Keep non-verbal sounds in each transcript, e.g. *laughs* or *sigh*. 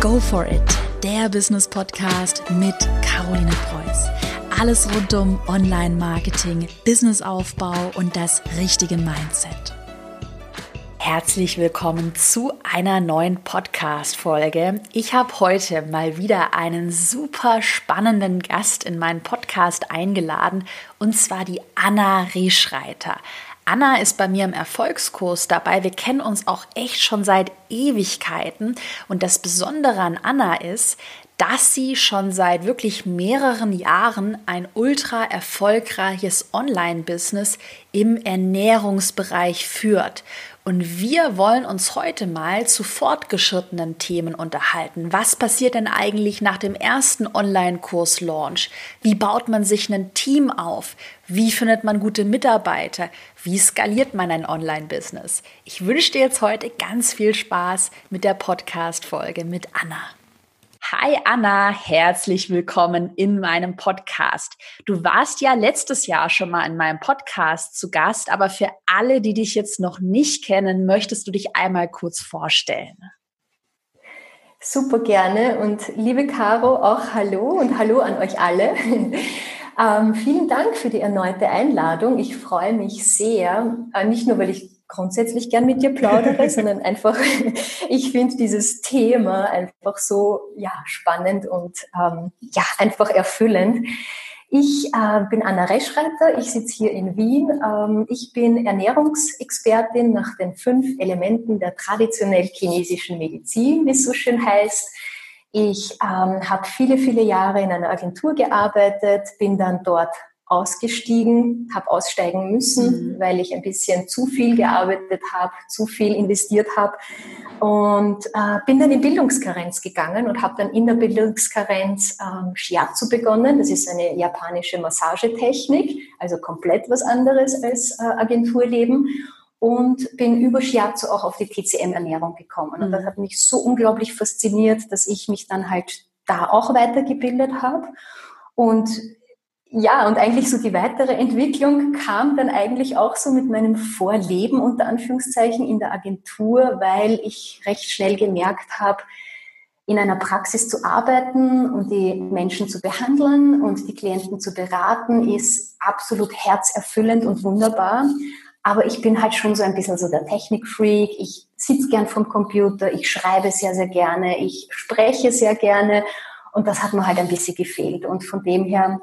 Go for it, der Business Podcast mit Caroline Preuß. Alles rund um Online-Marketing, Businessaufbau und das richtige Mindset. Herzlich willkommen zu einer neuen Podcast-Folge. Ich habe heute mal wieder einen super spannenden Gast in meinen Podcast eingeladen und zwar die Anna Rehschreiter. Anna ist bei mir im Erfolgskurs dabei. Wir kennen uns auch echt schon seit Ewigkeiten. Und das Besondere an Anna ist, dass sie schon seit wirklich mehreren Jahren ein ultra erfolgreiches Online-Business im Ernährungsbereich führt. Und wir wollen uns heute mal zu fortgeschrittenen Themen unterhalten. Was passiert denn eigentlich nach dem ersten Online-Kurs-Launch? Wie baut man sich ein Team auf? Wie findet man gute Mitarbeiter? Wie skaliert man ein Online-Business? Ich wünsche dir jetzt heute ganz viel Spaß mit der Podcast-Folge mit Anna. Hi Anna, herzlich willkommen in meinem Podcast. Du warst ja letztes Jahr schon mal in meinem Podcast zu Gast, aber für alle, die dich jetzt noch nicht kennen, möchtest du dich einmal kurz vorstellen? Super gerne und liebe Caro, auch hallo und hallo an euch alle. *laughs* Ähm, vielen Dank für die erneute Einladung. Ich freue mich sehr, äh, nicht nur, weil ich grundsätzlich gern mit dir plaudere, *laughs* sondern einfach, *laughs* ich finde dieses Thema einfach so ja, spannend und ähm, ja, einfach erfüllend. Ich äh, bin Anna Reschreiter, ich sitze hier in Wien. Ähm, ich bin Ernährungsexpertin nach den fünf Elementen der traditionell chinesischen Medizin, wie es so schön heißt. Ich ähm, habe viele, viele Jahre in einer Agentur gearbeitet, bin dann dort ausgestiegen, habe aussteigen müssen, mhm. weil ich ein bisschen zu viel gearbeitet habe, zu viel investiert habe und äh, bin dann in Bildungskarenz gegangen und habe dann in der Bildungskarenz ähm, Shiatsu begonnen. Das ist eine japanische Massagetechnik, also komplett was anderes als äh, Agenturleben und bin über Shiatsu auch auf die TCM-Ernährung gekommen. Und das mhm. hat mich so unglaublich fasziniert, dass ich mich dann halt da auch weitergebildet habe. Und ja, und eigentlich so die weitere Entwicklung kam dann eigentlich auch so mit meinem Vorleben unter Anführungszeichen in der Agentur, weil ich recht schnell gemerkt habe, in einer Praxis zu arbeiten und die Menschen zu behandeln und die Klienten zu beraten, ist absolut herzerfüllend und wunderbar. Aber ich bin halt schon so ein bisschen so der Technikfreak. Ich sitze gern vom Computer, ich schreibe sehr, sehr gerne, ich spreche sehr gerne und das hat mir halt ein bisschen gefehlt. Und von dem her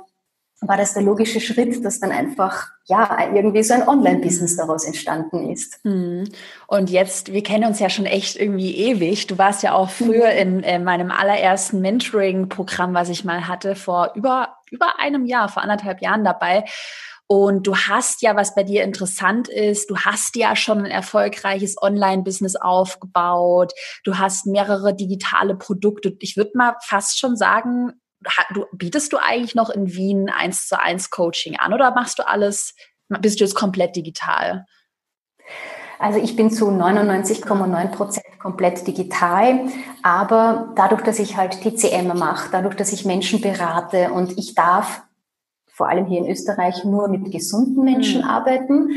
war das der logische Schritt, dass dann einfach ja irgendwie so ein Online-Business mhm. daraus entstanden ist. Mhm. Und jetzt, wir kennen uns ja schon echt irgendwie ewig. Du warst ja auch früher in, in meinem allerersten Mentoring-Programm, was ich mal hatte, vor über über einem Jahr, vor anderthalb Jahren dabei. Und du hast ja, was bei dir interessant ist, du hast ja schon ein erfolgreiches Online-Business aufgebaut. Du hast mehrere digitale Produkte. Ich würde mal fast schon sagen, du, bietest du eigentlich noch in Wien eins zu eins Coaching an oder machst du alles, bist du jetzt komplett digital? Also ich bin zu 99,9 Prozent komplett digital, aber dadurch, dass ich halt TCM mache, dadurch, dass ich Menschen berate und ich darf vor allem hier in Österreich nur mit gesunden Menschen mhm. arbeiten,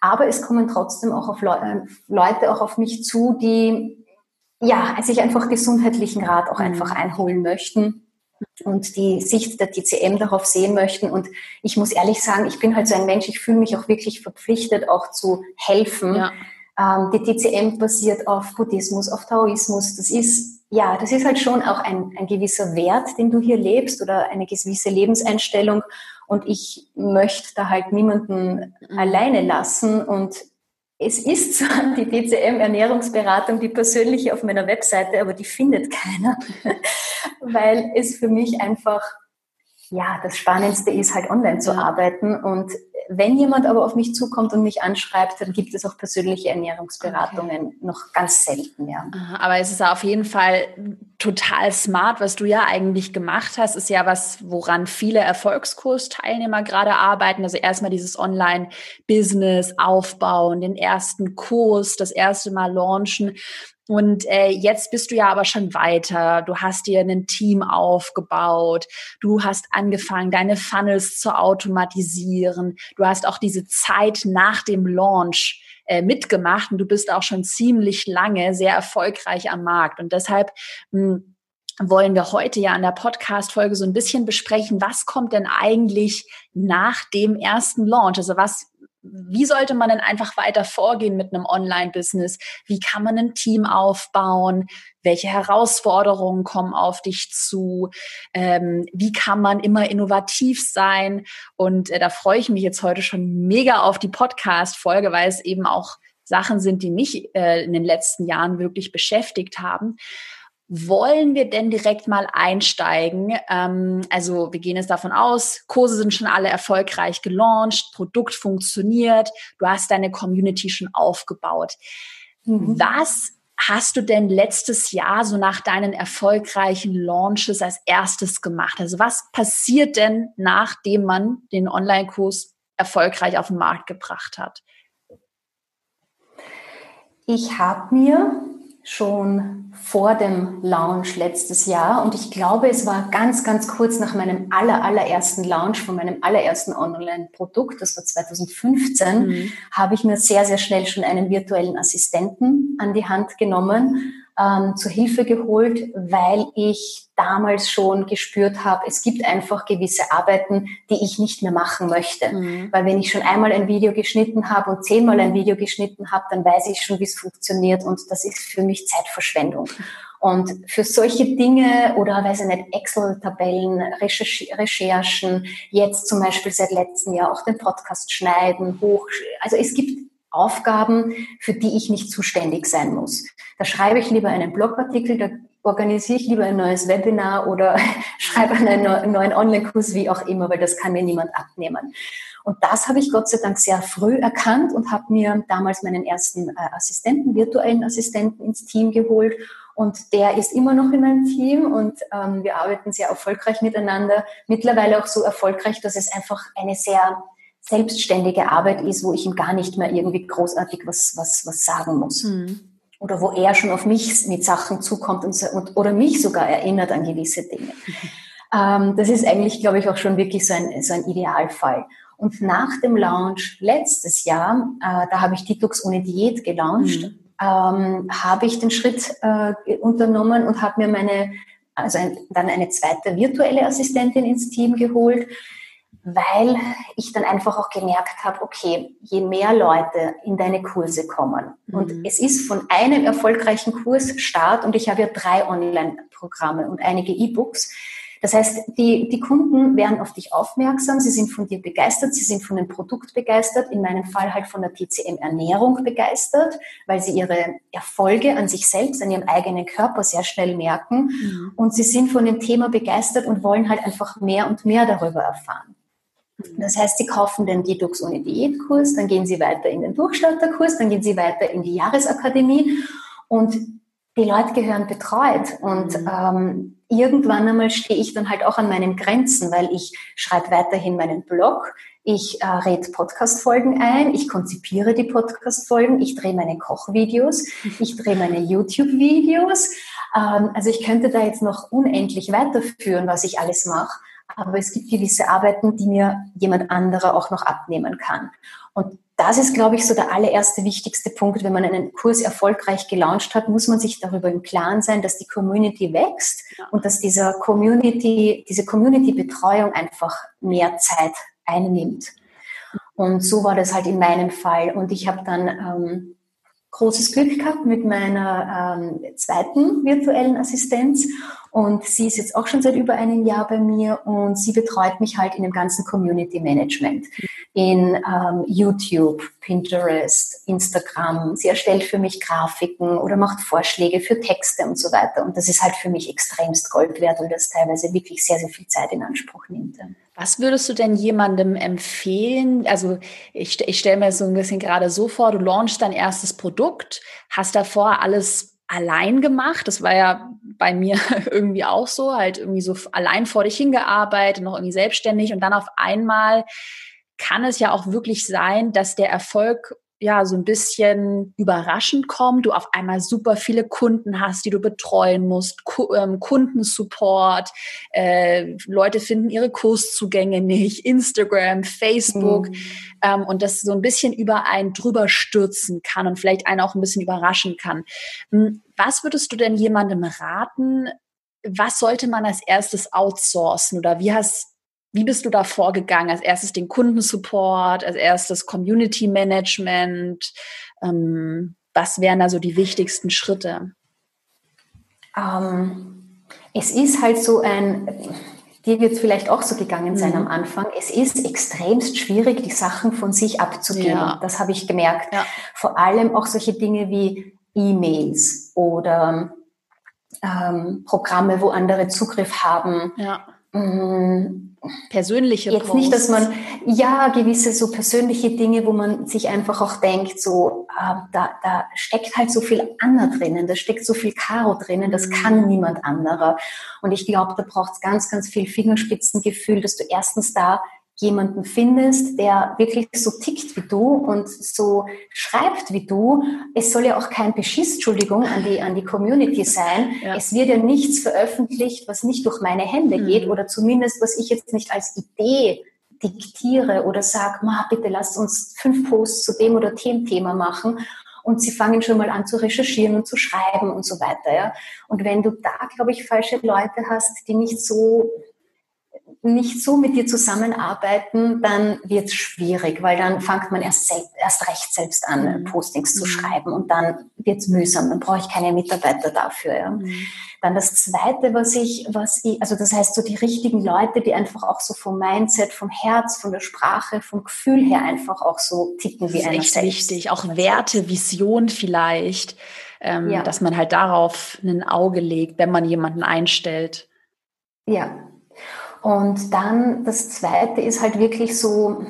aber es kommen trotzdem auch auf Le Leute auch auf mich zu, die ja sich einfach gesundheitlichen Rat auch mhm. einfach einholen möchten und die Sicht der TCM darauf sehen möchten. Und ich muss ehrlich sagen, ich bin halt so ein Mensch, ich fühle mich auch wirklich verpflichtet, auch zu helfen. Ja. Ähm, die TCM basiert auf Buddhismus, auf Taoismus. Das ist, ja, das ist halt schon auch ein, ein gewisser Wert, den du hier lebst oder eine gewisse Lebenseinstellung. Und ich möchte da halt niemanden mhm. alleine lassen und es ist zwar *laughs* die DCM-Ernährungsberatung, die persönliche auf meiner Webseite, aber die findet keiner, weil es für mich einfach, ja, das Spannendste ist halt online zu arbeiten und wenn jemand aber auf mich zukommt und mich anschreibt, dann gibt es auch persönliche Ernährungsberatungen okay. noch ganz selten, ja. Aber es ist auf jeden Fall total smart, was du ja eigentlich gemacht hast, ist ja was, woran viele Erfolgskursteilnehmer gerade arbeiten. Also erstmal dieses Online-Business aufbauen, den ersten Kurs, das erste Mal launchen. Und äh, jetzt bist du ja aber schon weiter. Du hast dir ein Team aufgebaut. Du hast angefangen, deine Funnels zu automatisieren. Du hast auch diese Zeit nach dem Launch äh, mitgemacht und du bist auch schon ziemlich lange sehr erfolgreich am Markt. Und deshalb mh, hm, wollen wir heute ja an der Podcast-Folge so ein bisschen besprechen, was kommt denn eigentlich nach dem ersten Launch? Also was wie sollte man denn einfach weiter vorgehen mit einem Online-Business? Wie kann man ein Team aufbauen? Welche Herausforderungen kommen auf dich zu? Ähm, wie kann man immer innovativ sein? Und äh, da freue ich mich jetzt heute schon mega auf die Podcast-Folge, weil es eben auch Sachen sind, die mich äh, in den letzten Jahren wirklich beschäftigt haben. Wollen wir denn direkt mal einsteigen? Ähm, also wir gehen jetzt davon aus, Kurse sind schon alle erfolgreich gelauncht, Produkt funktioniert, du hast deine Community schon aufgebaut. Mhm. Was hast du denn letztes Jahr so nach deinen erfolgreichen Launches als erstes gemacht? Also was passiert denn, nachdem man den Online-Kurs erfolgreich auf den Markt gebracht hat? Ich habe mir schon vor dem Launch letztes Jahr und ich glaube, es war ganz, ganz kurz nach meinem aller, allerersten Launch von meinem allerersten Online-Produkt, das war 2015, mhm. habe ich mir sehr, sehr schnell schon einen virtuellen Assistenten an die Hand genommen ähm, zur Hilfe geholt, weil ich damals schon gespürt habe, es gibt einfach gewisse Arbeiten, die ich nicht mehr machen möchte. Mhm. Weil wenn ich schon einmal ein Video geschnitten habe und zehnmal ein Video geschnitten habe, dann weiß ich schon, wie es funktioniert und das ist für mich Zeitverschwendung. Und für solche Dinge oder, weiß ich nicht, Excel-Tabellen, Recherchen, jetzt zum Beispiel seit letztem Jahr auch den Podcast schneiden, hoch, also es gibt Aufgaben, für die ich nicht zuständig sein muss. Da schreibe ich lieber einen Blogartikel, da organisiere ich lieber ein neues Webinar oder *laughs* schreibe einen neuen Online-Kurs, wie auch immer, weil das kann mir niemand abnehmen. Und das habe ich Gott sei Dank sehr früh erkannt und habe mir damals meinen ersten äh, Assistenten, virtuellen Assistenten ins Team geholt. Und der ist immer noch in meinem Team und ähm, wir arbeiten sehr erfolgreich miteinander. Mittlerweile auch so erfolgreich, dass es einfach eine sehr selbstständige Arbeit ist, wo ich ihm gar nicht mehr irgendwie großartig was, was, was sagen muss. Mhm. Oder wo er schon auf mich mit Sachen zukommt und, und oder mich sogar erinnert an gewisse Dinge. Mhm. *laughs* Ähm, das ist eigentlich, glaube ich, auch schon wirklich so ein, so ein Idealfall. Und nach dem Launch letztes Jahr, äh, da habe ich Detox ohne Diät gelauncht, mhm. ähm, habe ich den Schritt äh, unternommen und habe mir meine, also ein, dann eine zweite virtuelle Assistentin ins Team geholt, weil ich dann einfach auch gemerkt habe, okay, je mehr Leute in deine Kurse kommen mhm. und es ist von einem erfolgreichen Kursstart und ich habe ja drei Online-Programme und einige E-Books. Das heißt, die, die Kunden werden auf dich aufmerksam, sie sind von dir begeistert, sie sind von dem Produkt begeistert, in meinem Fall halt von der TCM-Ernährung begeistert, weil sie ihre Erfolge an sich selbst, an ihrem eigenen Körper sehr schnell merken mhm. und sie sind von dem Thema begeistert und wollen halt einfach mehr und mehr darüber erfahren. Das heißt, Sie kaufen den Detox ohne Diätkurs, dann gehen Sie weiter in den Durchstarterkurs, dann gehen Sie weiter in die Jahresakademie und die Leute gehören betreut und mhm. ähm, irgendwann einmal stehe ich dann halt auch an meinen Grenzen, weil ich schreibe weiterhin meinen Blog, ich äh, rede Podcast-Folgen ein, ich konzipiere die Podcast-Folgen, ich drehe meine Kochvideos, ich drehe meine YouTube-Videos. Ähm, also ich könnte da jetzt noch unendlich weiterführen, was ich alles mache aber es gibt gewisse Arbeiten, die mir jemand anderer auch noch abnehmen kann. Und das ist, glaube ich, so der allererste wichtigste Punkt. Wenn man einen Kurs erfolgreich gelauncht hat, muss man sich darüber im Klaren sein, dass die Community wächst und dass dieser Community, diese Community-Betreuung einfach mehr Zeit einnimmt. Und so war das halt in meinem Fall. Und ich habe dann ähm, großes Glück gehabt mit meiner ähm, zweiten virtuellen Assistenz und sie ist jetzt auch schon seit über einem Jahr bei mir und sie betreut mich halt in dem ganzen Community Management, in ähm, YouTube, Pinterest, Instagram. Sie erstellt für mich Grafiken oder macht Vorschläge für Texte und so weiter. Und das ist halt für mich extremst Gold wert, weil das teilweise wirklich sehr, sehr viel Zeit in Anspruch nimmt. Was würdest du denn jemandem empfehlen? Also ich, ich stelle mir so ein bisschen gerade so vor, du launchst dein erstes Produkt, hast davor alles allein gemacht. Das war ja bei mir *laughs* irgendwie auch so, halt irgendwie so allein vor dich hingearbeitet, noch irgendwie selbstständig und dann auf einmal kann es ja auch wirklich sein, dass der Erfolg ja so ein bisschen überraschend kommt, du auf einmal super viele Kunden hast, die du betreuen musst, Ku ähm, Kundensupport, äh, Leute finden ihre Kurszugänge nicht, Instagram, Facebook mhm. ähm, und das so ein bisschen über einen drüber stürzen kann und vielleicht einen auch ein bisschen überraschen kann. Hm, was würdest du denn jemandem raten, was sollte man als erstes outsourcen oder wie hast wie bist du da vorgegangen? Als erstes den Kundensupport, als erstes Community Management. Ähm, was wären da so die wichtigsten Schritte? Ähm, es ist halt so ein, dir wird es vielleicht auch so gegangen sein mhm. am Anfang, es ist extremst schwierig, die Sachen von sich abzugeben. Ja. Das habe ich gemerkt. Ja. Vor allem auch solche Dinge wie E-Mails oder ähm, Programme, wo andere Zugriff haben. Ja. Mm, persönliche Jetzt Posts. nicht, dass man, ja, gewisse so persönliche Dinge, wo man sich einfach auch denkt, so, äh, da, da steckt halt so viel Anna drinnen, da steckt so viel Karo drinnen, das kann mhm. niemand anderer. Und ich glaube, da braucht es ganz, ganz viel Fingerspitzengefühl, dass du erstens da jemanden findest, der wirklich so tickt wie du und so schreibt wie du. Es soll ja auch kein Beschiss, Entschuldigung, an die, an die Community sein. Ja. Es wird ja nichts veröffentlicht, was nicht durch meine Hände mhm. geht oder zumindest, was ich jetzt nicht als Idee diktiere oder sage, ma, bitte lasst uns fünf Posts zu dem oder dem Thema machen. Und sie fangen schon mal an zu recherchieren und zu schreiben und so weiter. Ja? Und wenn du da, glaube ich, falsche Leute hast, die nicht so nicht so mit dir zusammenarbeiten, dann wird es schwierig, weil dann fängt man erst, erst recht selbst an, mhm. Postings zu mhm. schreiben und dann wird es mühsam, dann brauche ich keine Mitarbeiter dafür. Ja. Mhm. Dann das Zweite, was ich, was ich, also das heißt so die richtigen Leute, die einfach auch so vom Mindset, vom Herz, von der Sprache, vom Gefühl her einfach auch so ticken wie einer echt selbst. wichtig, auch Werte, Vision vielleicht, ähm, ja. dass man halt darauf ein Auge legt, wenn man jemanden einstellt. Ja, und dann das Zweite ist halt wirklich so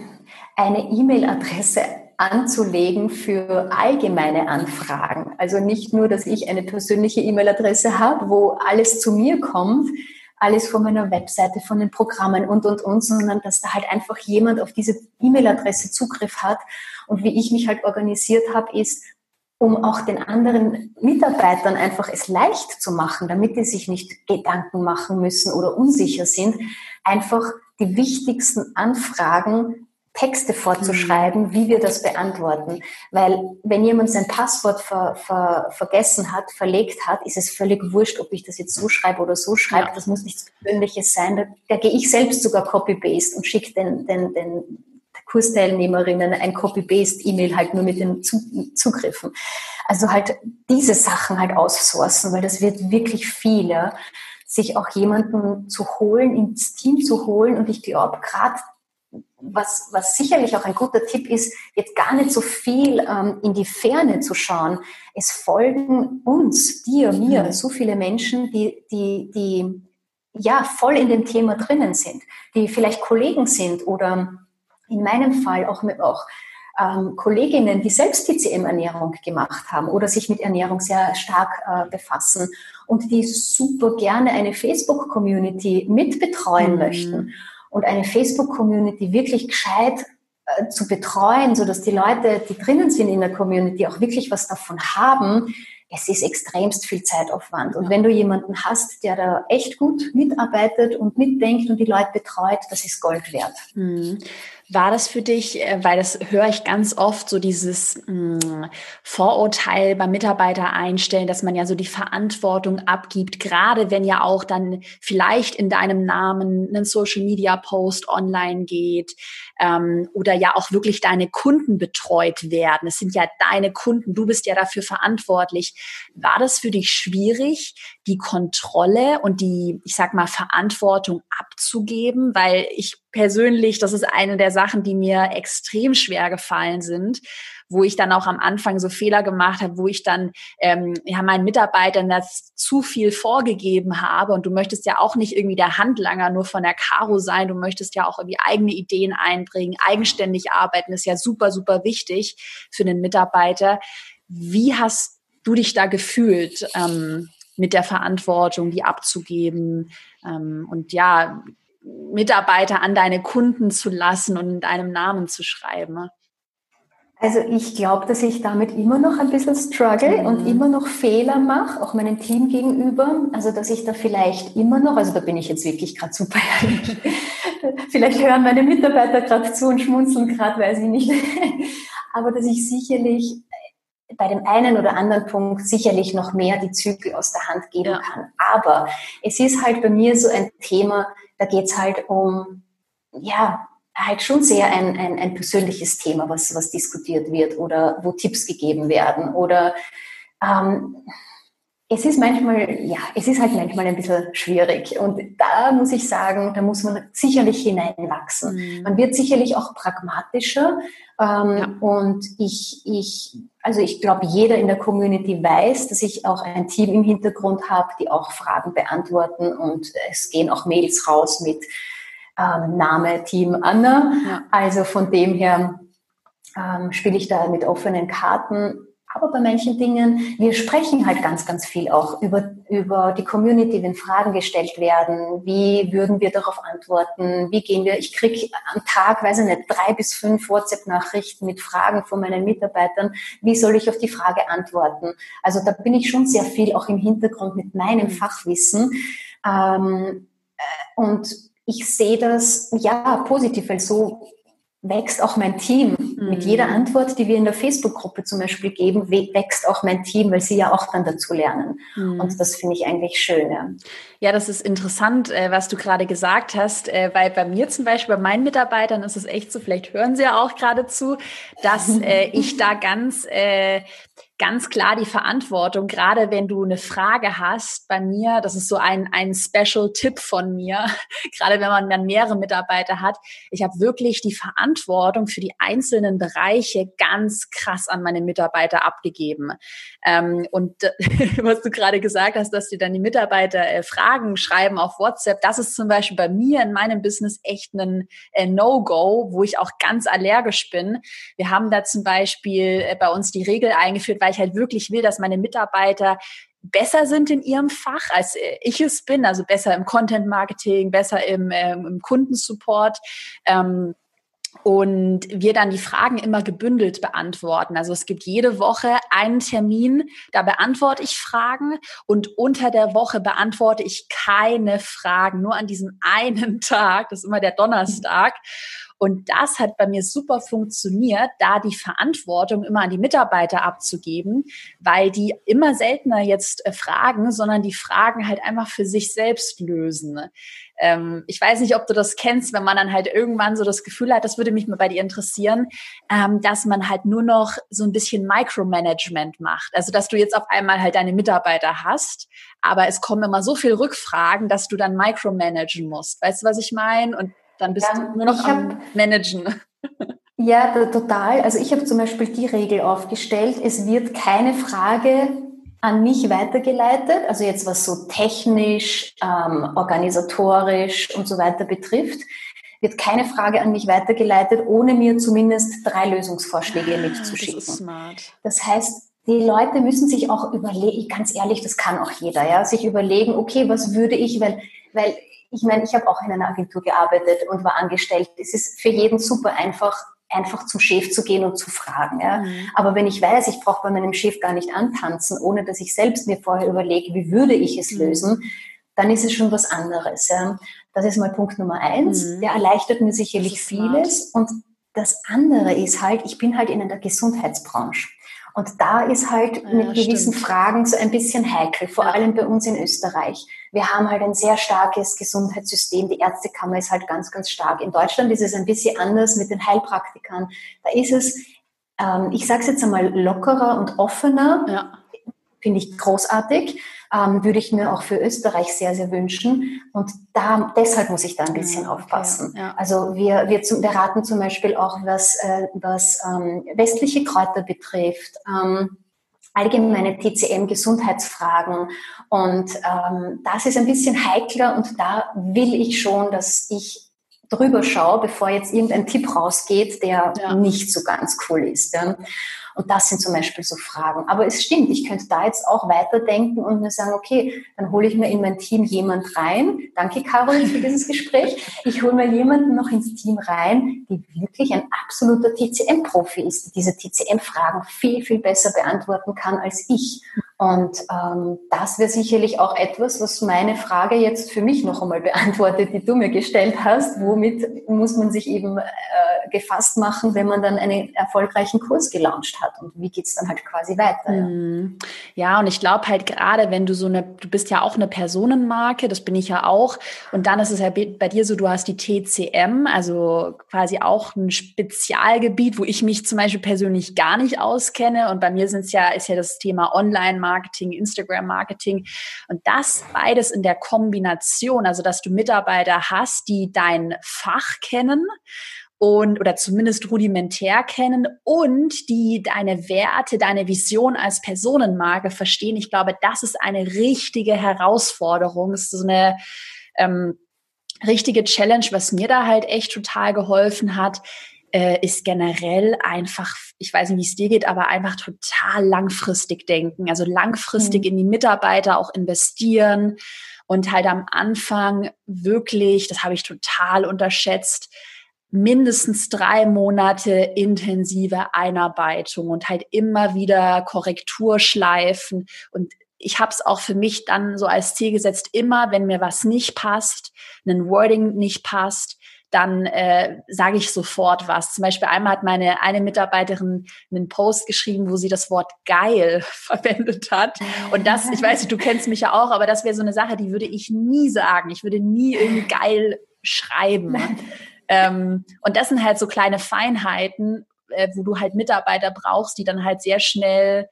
eine E-Mail-Adresse anzulegen für allgemeine Anfragen. Also nicht nur, dass ich eine persönliche E-Mail-Adresse habe, wo alles zu mir kommt, alles von meiner Webseite, von den Programmen und, und, und, sondern dass da halt einfach jemand auf diese E-Mail-Adresse Zugriff hat. Und wie ich mich halt organisiert habe, ist, um auch den anderen Mitarbeitern einfach es leicht zu machen, damit die sich nicht Gedanken machen müssen oder unsicher sind, einfach die wichtigsten Anfragen Texte vorzuschreiben, wie wir das beantworten. Weil wenn jemand sein Passwort ver, ver, vergessen hat, verlegt hat, ist es völlig wurscht, ob ich das jetzt so schreibe oder so schreibe. Ja. Das muss nichts Persönliches sein. Da, da gehe ich selbst sogar Copy-Paste und schicke den, den, den Kursteilnehmerinnen ein Copy-Paste-E-Mail halt nur mit den Zugriffen. Also halt diese Sachen halt aussourcen, weil das wird wirklich viel, ja? sich auch jemanden zu holen, ins Team zu holen. Und ich glaube, gerade was, was sicherlich auch ein guter Tipp ist, jetzt gar nicht so viel ähm, in die Ferne zu schauen. Es folgen uns, dir, mir, mhm. so viele Menschen, die, die, die ja voll in dem Thema drinnen sind, die vielleicht Kollegen sind oder in meinem Fall auch mit auch ähm, Kolleginnen, die selbst TCM-Ernährung gemacht haben oder sich mit Ernährung sehr stark äh, befassen und die super gerne eine Facebook-Community mitbetreuen mhm. möchten und eine Facebook-Community wirklich gescheit äh, zu betreuen, so dass die Leute, die drinnen sind in der Community, auch wirklich was davon haben, es ist extremst viel Zeitaufwand. Und wenn du jemanden hast, der da echt gut mitarbeitet und mitdenkt und die Leute betreut, das ist Gold wert. Mhm. War das für dich, äh, weil das höre ich ganz oft, so dieses mh, mm, Vorurteil beim Mitarbeiter einstellen, dass man ja so die Verantwortung abgibt, gerade wenn ja auch dann vielleicht in deinem Namen ein Social Media Post online geht ähm, oder ja auch wirklich deine Kunden betreut werden. Es sind ja deine Kunden, du bist ja dafür verantwortlich. War das für dich schwierig, die Kontrolle und die, ich sag mal, Verantwortung abzugeben? Weil ich persönlich, das ist eine der Sachen, die mir extrem schwer gefallen sind, wo ich dann auch am Anfang so Fehler gemacht habe, wo ich dann ähm, ja meinen Mitarbeitern das zu viel vorgegeben habe und du möchtest ja auch nicht irgendwie der Handlanger nur von der Caro sein, du möchtest ja auch irgendwie eigene Ideen einbringen, eigenständig arbeiten, ist ja super super wichtig für einen Mitarbeiter. Wie hast du dich da gefühlt ähm, mit der Verantwortung, die abzugeben? Ähm, und ja, Mitarbeiter an deine Kunden zu lassen und in deinem Namen zu schreiben? Also ich glaube, dass ich damit immer noch ein bisschen struggle mhm. und immer noch Fehler mache, auch meinem Team gegenüber. Also dass ich da vielleicht immer noch, also da bin ich jetzt wirklich gerade super ehrlich. *laughs* vielleicht hören meine Mitarbeiter gerade zu und schmunzeln gerade, weiß ich nicht. Aber dass ich sicherlich bei dem einen oder anderen Punkt sicherlich noch mehr die Zügel aus der Hand geben ja. kann. Aber es ist halt bei mir so ein Thema, da geht es halt um, ja, halt schon sehr ein, ein, ein persönliches Thema, was, was diskutiert wird oder wo Tipps gegeben werden oder ähm, es ist manchmal, ja, es ist halt manchmal ein bisschen schwierig. Und da muss ich sagen, da muss man sicherlich hineinwachsen. Mhm. Man wird sicherlich auch pragmatischer. Ähm, ja. Und ich, ich, also ich glaube, jeder in der Community weiß, dass ich auch ein Team im Hintergrund habe, die auch Fragen beantworten. Und es gehen auch Mails raus mit ähm, Name Team Anna. Ja. Also von dem her ähm, spiele ich da mit offenen Karten aber bei manchen Dingen, wir sprechen halt ganz, ganz viel auch über, über die Community, wenn Fragen gestellt werden. Wie würden wir darauf antworten? Wie gehen wir? Ich kriege am Tag, weiß ich nicht, drei bis fünf WhatsApp-Nachrichten mit Fragen von meinen Mitarbeitern. Wie soll ich auf die Frage antworten? Also da bin ich schon sehr viel auch im Hintergrund mit meinem mhm. Fachwissen. Ähm, äh, und ich sehe das ja positiv, weil so wächst auch mein Team. Mhm. Mit jeder Antwort, die wir in der Facebook-Gruppe zum Beispiel geben, wächst auch mein Team, weil sie ja auch dann dazu lernen. Mhm. Und das finde ich eigentlich schön. Ja. ja, das ist interessant, äh, was du gerade gesagt hast, äh, weil bei mir zum Beispiel, bei meinen Mitarbeitern ist es echt so, vielleicht hören sie ja auch gerade zu, dass äh, ich da *laughs* ganz ganz klar die Verantwortung, gerade wenn du eine Frage hast bei mir, das ist so ein, ein Special-Tipp von mir, *laughs* gerade wenn man dann mehrere Mitarbeiter hat, ich habe wirklich die Verantwortung für die einzelnen Bereiche ganz krass an meine Mitarbeiter abgegeben. Ähm, und *laughs* was du gerade gesagt hast, dass dir dann die Mitarbeiter äh, Fragen schreiben auf WhatsApp, das ist zum Beispiel bei mir in meinem Business echt ein äh, No-Go, wo ich auch ganz allergisch bin. Wir haben da zum Beispiel äh, bei uns die Regel eingeführt, weil ich halt wirklich will, dass meine Mitarbeiter besser sind in ihrem Fach, als ich es bin, also besser im Content Marketing, besser im, ähm, im Kundensupport. Ähm, und wir dann die Fragen immer gebündelt beantworten. Also es gibt jede Woche einen Termin, da beantworte ich Fragen und unter der Woche beantworte ich keine Fragen, nur an diesem *laughs* einen Tag, das ist immer der Donnerstag. Und das hat bei mir super funktioniert, da die Verantwortung immer an die Mitarbeiter abzugeben, weil die immer seltener jetzt äh, fragen, sondern die Fragen halt einfach für sich selbst lösen. Ähm, ich weiß nicht, ob du das kennst, wenn man dann halt irgendwann so das Gefühl hat, das würde mich mal bei dir interessieren, ähm, dass man halt nur noch so ein bisschen Micromanagement macht. Also, dass du jetzt auf einmal halt deine Mitarbeiter hast, aber es kommen immer so viele Rückfragen, dass du dann micromanagen musst. Weißt du, was ich meine? Und dann bist ja, du nur noch am hab, Managen. *laughs* Ja, total. Also ich habe zum Beispiel die Regel aufgestellt, es wird keine Frage an mich weitergeleitet, also jetzt was so technisch, ähm, organisatorisch und so weiter betrifft, wird keine Frage an mich weitergeleitet, ohne mir zumindest drei Lösungsvorschläge ah, mitzuschicken. Das ist smart. Das heißt, die Leute müssen sich auch überlegen, ganz ehrlich, das kann auch jeder, ja, sich überlegen, okay, was würde ich, weil, weil ich meine, ich habe auch in einer Agentur gearbeitet und war angestellt. Es ist für jeden super einfach, einfach zum Chef zu gehen und zu fragen. Ja? Mhm. Aber wenn ich weiß, ich brauche bei meinem Chef gar nicht antanzen, ohne dass ich selbst mir vorher überlege, wie würde ich es mhm. lösen, dann ist es schon was anderes. Ja? Das ist mal Punkt Nummer eins. Mhm. Der erleichtert mir sicherlich vieles. Und das andere ist halt, ich bin halt in der Gesundheitsbranche. Und da ist halt ja, mit gewissen stimmt. Fragen so ein bisschen heikel, vor ja. allem bei uns in Österreich. Wir haben halt ein sehr starkes Gesundheitssystem. Die Ärztekammer ist halt ganz, ganz stark. In Deutschland ist es ein bisschen anders mit den Heilpraktikern. Da ist es, ähm, ich sage es jetzt einmal, lockerer und offener. Ja. Finde ich großartig ähm, würde ich mir auch für Österreich sehr, sehr wünschen. Und da, deshalb muss ich da ein bisschen ja, aufpassen. ja. Also wir, wir, zum, wir raten zum Beispiel auch, was, äh, was ähm, westliche Kräuter betrifft. Ähm, allgemeine TCM-Gesundheitsfragen. Und ähm, das ist ein bisschen heikler und da will ich schon, dass ich drüber schaue, bevor jetzt irgendein Tipp rausgeht, der ja. nicht so ganz cool ist. Ja. Und das sind zum Beispiel so Fragen. Aber es stimmt, ich könnte da jetzt auch weiterdenken und mir sagen, okay, dann hole ich mir in mein Team jemand rein. Danke, Caroline, für dieses Gespräch. Ich hole mir jemanden noch ins Team rein, die wirklich ein absoluter TCM-Profi ist, die diese TCM-Fragen viel, viel besser beantworten kann als ich. Und ähm, das wäre sicherlich auch etwas, was meine Frage jetzt für mich noch einmal beantwortet, die du mir gestellt hast. Womit muss man sich eben äh, gefasst machen, wenn man dann einen erfolgreichen Kurs gelauncht hat? Und wie geht's dann halt quasi weiter? Ja, mhm. ja und ich glaube halt gerade, wenn du so eine, du bist ja auch eine Personenmarke, das bin ich ja auch. Und dann ist es ja bei dir so, du hast die TCM, also quasi auch ein Spezialgebiet, wo ich mich zum Beispiel persönlich gar nicht auskenne. Und bei mir sind es ja, ist ja das Thema Online- Marketing, Instagram-Marketing. Und das beides in der Kombination, also dass du Mitarbeiter hast, die dein Fach kennen und oder zumindest rudimentär kennen und die deine Werte, deine Vision als Personenmarke verstehen. Ich glaube, das ist eine richtige Herausforderung. Es ist so eine ähm, richtige Challenge, was mir da halt echt total geholfen hat, äh, ist generell einfach, ich weiß nicht, wie es dir geht, aber einfach total langfristig denken. Also langfristig mhm. in die Mitarbeiter auch investieren und halt am Anfang wirklich, das habe ich total unterschätzt, mindestens drei Monate intensive Einarbeitung und halt immer wieder Korrekturschleifen. Und ich habe es auch für mich dann so als Ziel gesetzt, immer wenn mir was nicht passt, ein Wording nicht passt, dann äh, sage ich sofort was. Zum Beispiel einmal hat meine eine Mitarbeiterin einen Post geschrieben, wo sie das Wort geil *laughs* verwendet hat. Und das, ich weiß du kennst mich ja auch, aber das wäre so eine Sache, die würde ich nie sagen. Ich würde nie irgendwie geil schreiben. Ähm, und das sind halt so kleine Feinheiten, äh, wo du halt Mitarbeiter brauchst, die dann halt sehr schnell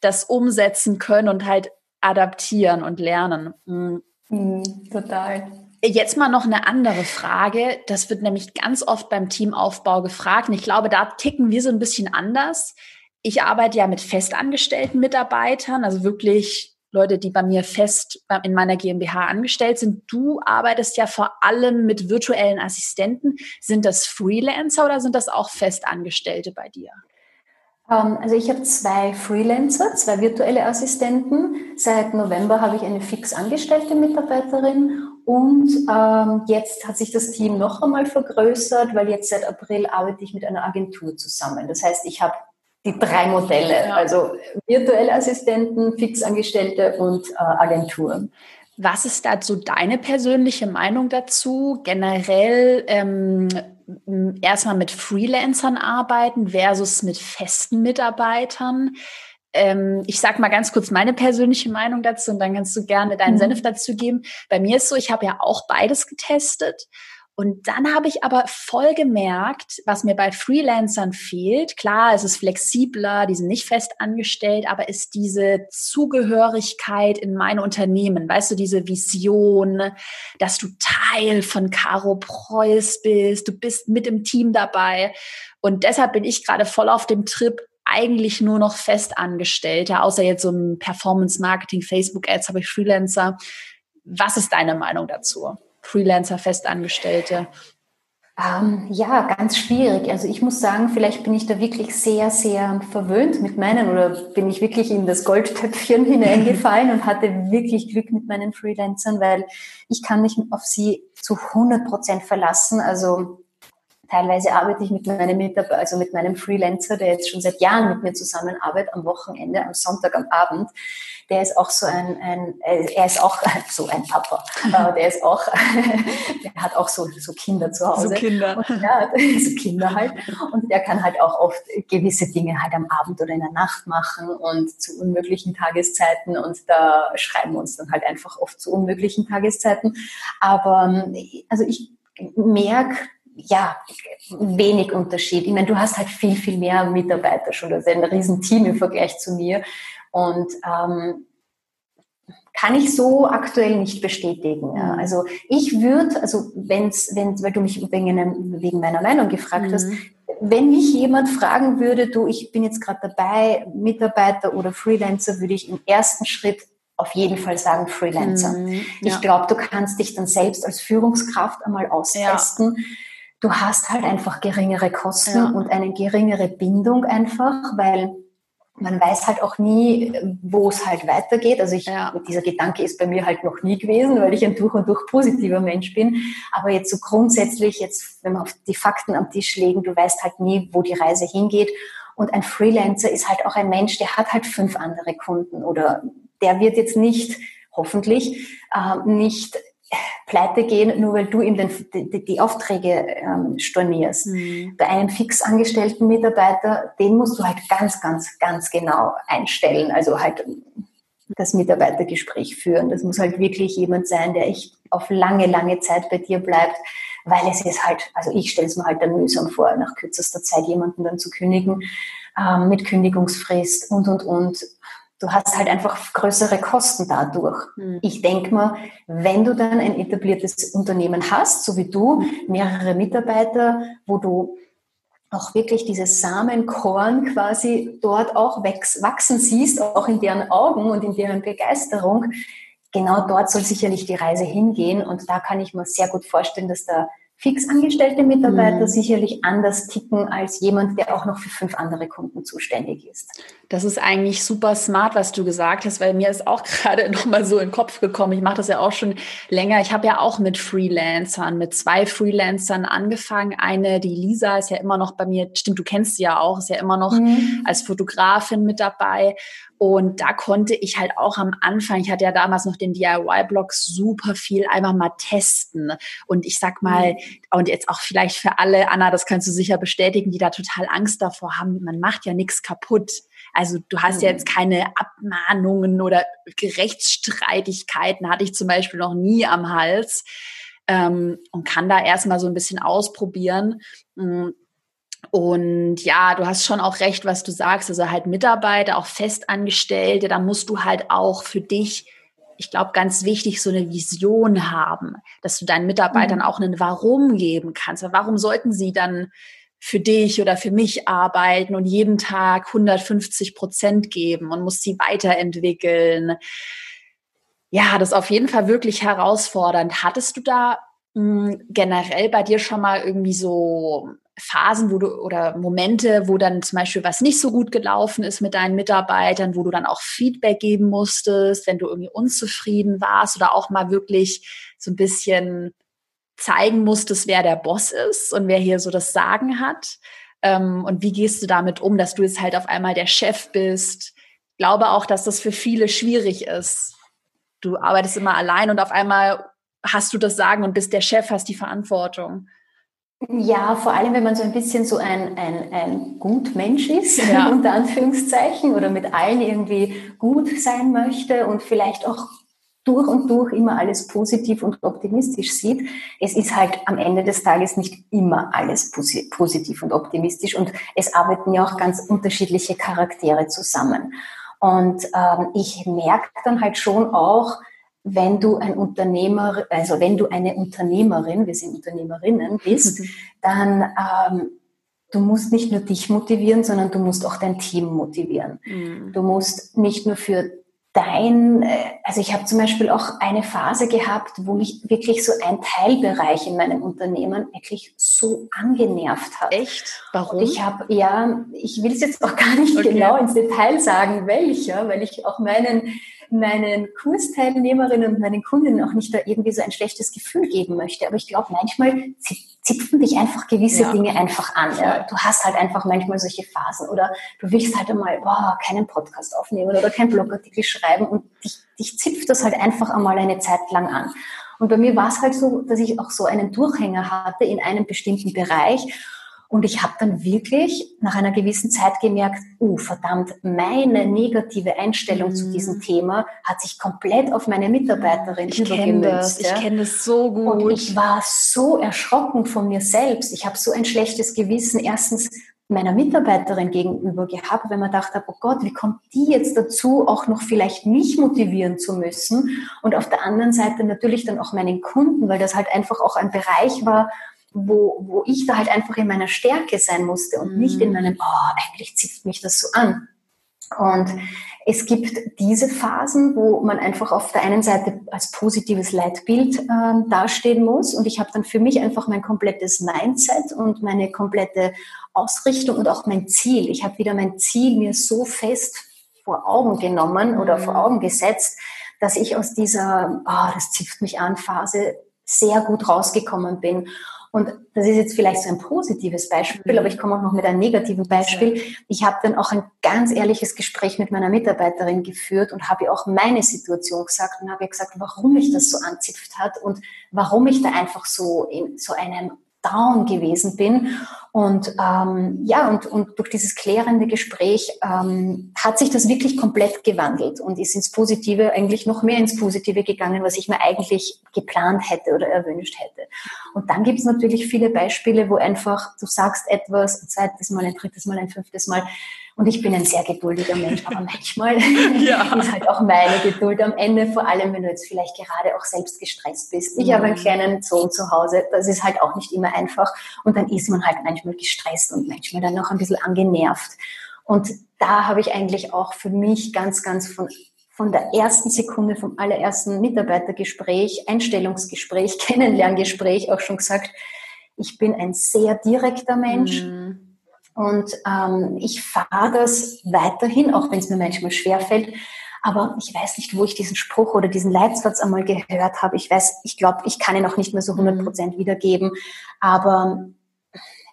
das umsetzen können und halt adaptieren und lernen. Mhm. Mhm, total. Jetzt mal noch eine andere Frage. Das wird nämlich ganz oft beim Teamaufbau gefragt. Und ich glaube, da ticken wir so ein bisschen anders. Ich arbeite ja mit festangestellten Mitarbeitern, also wirklich Leute, die bei mir fest in meiner GmbH angestellt sind. Du arbeitest ja vor allem mit virtuellen Assistenten. Sind das Freelancer oder sind das auch Festangestellte bei dir? Ähm, also ich habe zwei Freelancer, zwei virtuelle Assistenten. Seit November habe ich eine fix angestellte Mitarbeiterin und ähm, jetzt hat sich das Team noch einmal vergrößert, weil jetzt seit April arbeite ich mit einer Agentur zusammen. Das heißt, ich habe die drei Modelle, also virtuelle Assistenten, Fixangestellte und äh, Agenturen. Was ist dazu deine persönliche Meinung dazu? Generell ähm, erstmal mit Freelancern arbeiten versus mit festen Mitarbeitern. Ähm, ich sag mal ganz kurz meine persönliche Meinung dazu und dann kannst du gerne deinen mhm. Senf dazu geben. Bei mir ist so, ich habe ja auch beides getestet und dann habe ich aber voll gemerkt, was mir bei Freelancern fehlt. Klar, es ist flexibler, die sind nicht fest angestellt, aber ist diese Zugehörigkeit in mein Unternehmen, weißt du, diese Vision, dass du Teil von Caro Preuß bist, du bist mit im Team dabei. Und deshalb bin ich gerade voll auf dem Trip, eigentlich nur noch Festangestellte, außer jetzt so ein Performance Marketing, Facebook Ads habe ich Freelancer. Was ist deine Meinung dazu? Freelancer, Festangestellte? Ähm, ja, ganz schwierig. Also ich muss sagen, vielleicht bin ich da wirklich sehr, sehr verwöhnt mit meinen oder bin ich wirklich in das Goldtöpfchen *laughs* hineingefallen und hatte wirklich Glück mit meinen Freelancern, weil ich kann mich auf sie zu 100 Prozent verlassen. Also teilweise arbeite ich mit meinem Mitarbeiter, also mit meinem Freelancer, der jetzt schon seit Jahren mit mir zusammenarbeitet, am Wochenende, am Sonntag, am Abend der ist auch so ein, ein er ist auch *laughs* so ein Papa. Der ist auch, *laughs* der hat auch so, so Kinder zu Hause. So Kinder. *laughs* Und der so Kinder halt. Und der kann halt auch oft gewisse Dinge halt am Abend oder in der Nacht machen und zu unmöglichen Tageszeiten. Und da schreiben wir uns dann halt einfach oft zu unmöglichen Tageszeiten. Aber also ich merke, ja, wenig Unterschied. Ich meine, du hast halt viel, viel mehr Mitarbeiter schon, also ein Riesenteam im Vergleich zu mir. Und ähm, kann ich so aktuell nicht bestätigen. Ja. Mhm. Also ich würde, also wenn's, wenn, weil du mich wegen, wegen meiner Meinung gefragt mhm. hast, wenn mich jemand fragen würde, du, ich bin jetzt gerade dabei, Mitarbeiter oder Freelancer, würde ich im ersten Schritt auf jeden Fall sagen Freelancer. Mhm, ja. Ich glaube, du kannst dich dann selbst als Führungskraft einmal austesten. Ja. Du hast halt einfach geringere Kosten ja. und eine geringere Bindung einfach, weil man weiß halt auch nie, wo es halt weitergeht. Also ich, ja. dieser Gedanke ist bei mir halt noch nie gewesen, weil ich ein durch und durch positiver Mensch bin. Aber jetzt so grundsätzlich, jetzt, wenn wir auf die Fakten am Tisch legen, du weißt halt nie, wo die Reise hingeht. Und ein Freelancer ist halt auch ein Mensch, der hat halt fünf andere Kunden oder der wird jetzt nicht, hoffentlich, äh, nicht pleite gehen, nur weil du ihm den, die, die Aufträge ähm, stornierst. Mhm. Bei einem fix angestellten Mitarbeiter, den musst du halt ganz, ganz, ganz genau einstellen. Also halt das Mitarbeitergespräch führen. Das muss halt wirklich jemand sein, der echt auf lange, lange Zeit bei dir bleibt, weil es ist halt, also ich stelle es mir halt dann mühsam vor, nach kürzester Zeit jemanden dann zu kündigen, ähm, mit Kündigungsfrist und, und, und du hast halt einfach größere Kosten dadurch. Mhm. Ich denke mal, wenn du dann ein etabliertes Unternehmen hast, so wie du, mehrere Mitarbeiter, wo du auch wirklich dieses Samenkorn quasi dort auch wachsen siehst, auch in deren Augen und in deren Begeisterung, genau dort soll sicherlich die Reise hingehen. Und da kann ich mir sehr gut vorstellen, dass da fix angestellte Mitarbeiter mhm. sicherlich anders ticken als jemand, der auch noch für fünf andere Kunden zuständig ist. Das ist eigentlich super smart, was du gesagt hast, weil mir ist auch *laughs* gerade nochmal so in den Kopf gekommen. Ich mache das ja auch schon länger. Ich habe ja auch mit Freelancern, mit zwei Freelancern angefangen. Eine, die Lisa, ist ja immer noch bei mir, stimmt, du kennst sie ja auch, ist ja immer noch mhm. als Fotografin mit dabei. Und da konnte ich halt auch am Anfang, ich hatte ja damals noch den DIY-Blog, super viel einfach mal testen. Und ich sag mal, mhm. und jetzt auch vielleicht für alle, Anna, das kannst du sicher bestätigen, die da total Angst davor haben, man macht ja nichts kaputt. Also du hast ja jetzt mhm. keine Abmahnungen oder Rechtsstreitigkeiten, hatte ich zum Beispiel noch nie am Hals. Ähm, und kann da erstmal so ein bisschen ausprobieren. Mm, und ja, du hast schon auch recht, was du sagst. Also halt Mitarbeiter, auch Festangestellte, da musst du halt auch für dich, ich glaube, ganz wichtig, so eine Vision haben, dass du deinen Mitarbeitern mhm. auch einen Warum geben kannst. Warum sollten sie dann für dich oder für mich arbeiten und jeden Tag 150 Prozent geben und muss sie weiterentwickeln? Ja, das ist auf jeden Fall wirklich herausfordernd. Hattest du da hm, generell bei dir schon mal irgendwie so Phasen, wo du oder Momente, wo dann zum Beispiel was nicht so gut gelaufen ist mit deinen Mitarbeitern, wo du dann auch Feedback geben musstest, wenn du irgendwie unzufrieden warst oder auch mal wirklich so ein bisschen zeigen musstest, wer der Boss ist und wer hier so das Sagen hat. Ähm, und wie gehst du damit um, dass du jetzt halt auf einmal der Chef bist? Ich glaube auch, dass das für viele schwierig ist. Du arbeitest immer allein und auf einmal hast du das Sagen und bist der Chef, hast die Verantwortung. Ja, vor allem, wenn man so ein bisschen so ein, ein, ein Gutmensch ist, ja. *laughs* unter Anführungszeichen, oder mit allen irgendwie gut sein möchte und vielleicht auch durch und durch immer alles positiv und optimistisch sieht. Es ist halt am Ende des Tages nicht immer alles positiv und optimistisch und es arbeiten ja auch ganz unterschiedliche Charaktere zusammen. Und ähm, ich merke dann halt schon auch, wenn du ein Unternehmer, also wenn du eine Unternehmerin, wir sind Unternehmerinnen bist, mhm. dann ähm, du musst nicht nur dich motivieren, sondern du musst auch dein Team motivieren. Mhm. Du musst nicht nur für dein, äh, also ich habe zum Beispiel auch eine Phase gehabt, wo mich wirklich so ein Teilbereich in meinem Unternehmen wirklich so angenervt hat. Echt? Warum? Und ich habe, ja, ich will es jetzt auch gar nicht okay. genau ins Detail sagen, welcher, weil ich auch meinen meinen Kursteilnehmerinnen und meinen Kundinnen auch nicht da irgendwie so ein schlechtes Gefühl geben möchte. Aber ich glaube, manchmal zipfen dich einfach gewisse ja. Dinge einfach an. Ja. Du hast halt einfach manchmal solche Phasen oder du willst halt einmal boah, keinen Podcast aufnehmen oder keinen Blogartikel schreiben und dich, dich zipft das halt einfach einmal eine Zeit lang an. Und bei mir war es halt so, dass ich auch so einen Durchhänger hatte in einem bestimmten Bereich und ich habe dann wirklich nach einer gewissen Zeit gemerkt, oh verdammt, meine negative Einstellung mhm. zu diesem mhm. Thema hat sich komplett auf meine Mitarbeiterin ich übergemünzt. Das, ja. Ich kenne das so gut. Und ich war so erschrocken von mir selbst. Ich habe so ein schlechtes Gewissen erstens meiner Mitarbeiterin gegenüber gehabt, wenn man dachte, oh Gott, wie kommt die jetzt dazu, auch noch vielleicht mich motivieren zu müssen? Und auf der anderen Seite natürlich dann auch meinen Kunden, weil das halt einfach auch ein Bereich war, wo, wo ich da halt einfach in meiner Stärke sein musste und mhm. nicht in mhm. meinem, oh, eigentlich zieht mich das so an. Und es gibt diese Phasen, wo man einfach auf der einen Seite als positives Leitbild äh, dastehen muss. Und ich habe dann für mich einfach mein komplettes Mindset und meine komplette Ausrichtung und auch mein Ziel. Ich habe wieder mein Ziel mir so fest vor Augen genommen oder vor mhm. Augen gesetzt, dass ich aus dieser, oh, das zipft mich an Phase sehr gut rausgekommen bin. Und das ist jetzt vielleicht so ein positives Beispiel, aber ich komme auch noch mit einem negativen Beispiel. Ich habe dann auch ein ganz ehrliches Gespräch mit meiner Mitarbeiterin geführt und habe ihr auch meine Situation gesagt und habe ihr gesagt, warum mich das so anzipft hat und warum ich da einfach so in so einem down gewesen bin. Und ähm, ja, und, und durch dieses klärende Gespräch ähm, hat sich das wirklich komplett gewandelt und ist ins Positive, eigentlich noch mehr ins Positive gegangen, was ich mir eigentlich geplant hätte oder erwünscht hätte. Und dann gibt es natürlich viele Beispiele, wo einfach du sagst etwas, ein zweites Mal, ein drittes Mal, ein fünftes Mal und ich bin ein sehr geduldiger Mensch, aber manchmal *laughs* ja. *laughs* ist halt auch meine Geduld am Ende, vor allem wenn du jetzt vielleicht gerade auch selbst gestresst bist. Ich mhm. habe einen mhm. kleinen Sohn zu Hause, das ist halt auch nicht immer einfach. Und dann ist man halt manchmal gestresst und manchmal dann noch ein bisschen angenervt. Und da habe ich eigentlich auch für mich ganz, ganz von von der ersten Sekunde, vom allerersten Mitarbeitergespräch, Einstellungsgespräch, *laughs* Kennenlerngespräch auch schon gesagt, ich bin ein sehr direkter Mensch. Mhm und ähm, ich fahre das weiterhin, auch wenn es mir manchmal schwerfällt. Aber ich weiß nicht, wo ich diesen Spruch oder diesen Leitsatz einmal gehört habe. Ich weiß, ich glaube, ich kann ihn auch nicht mehr so 100 Prozent wiedergeben. Aber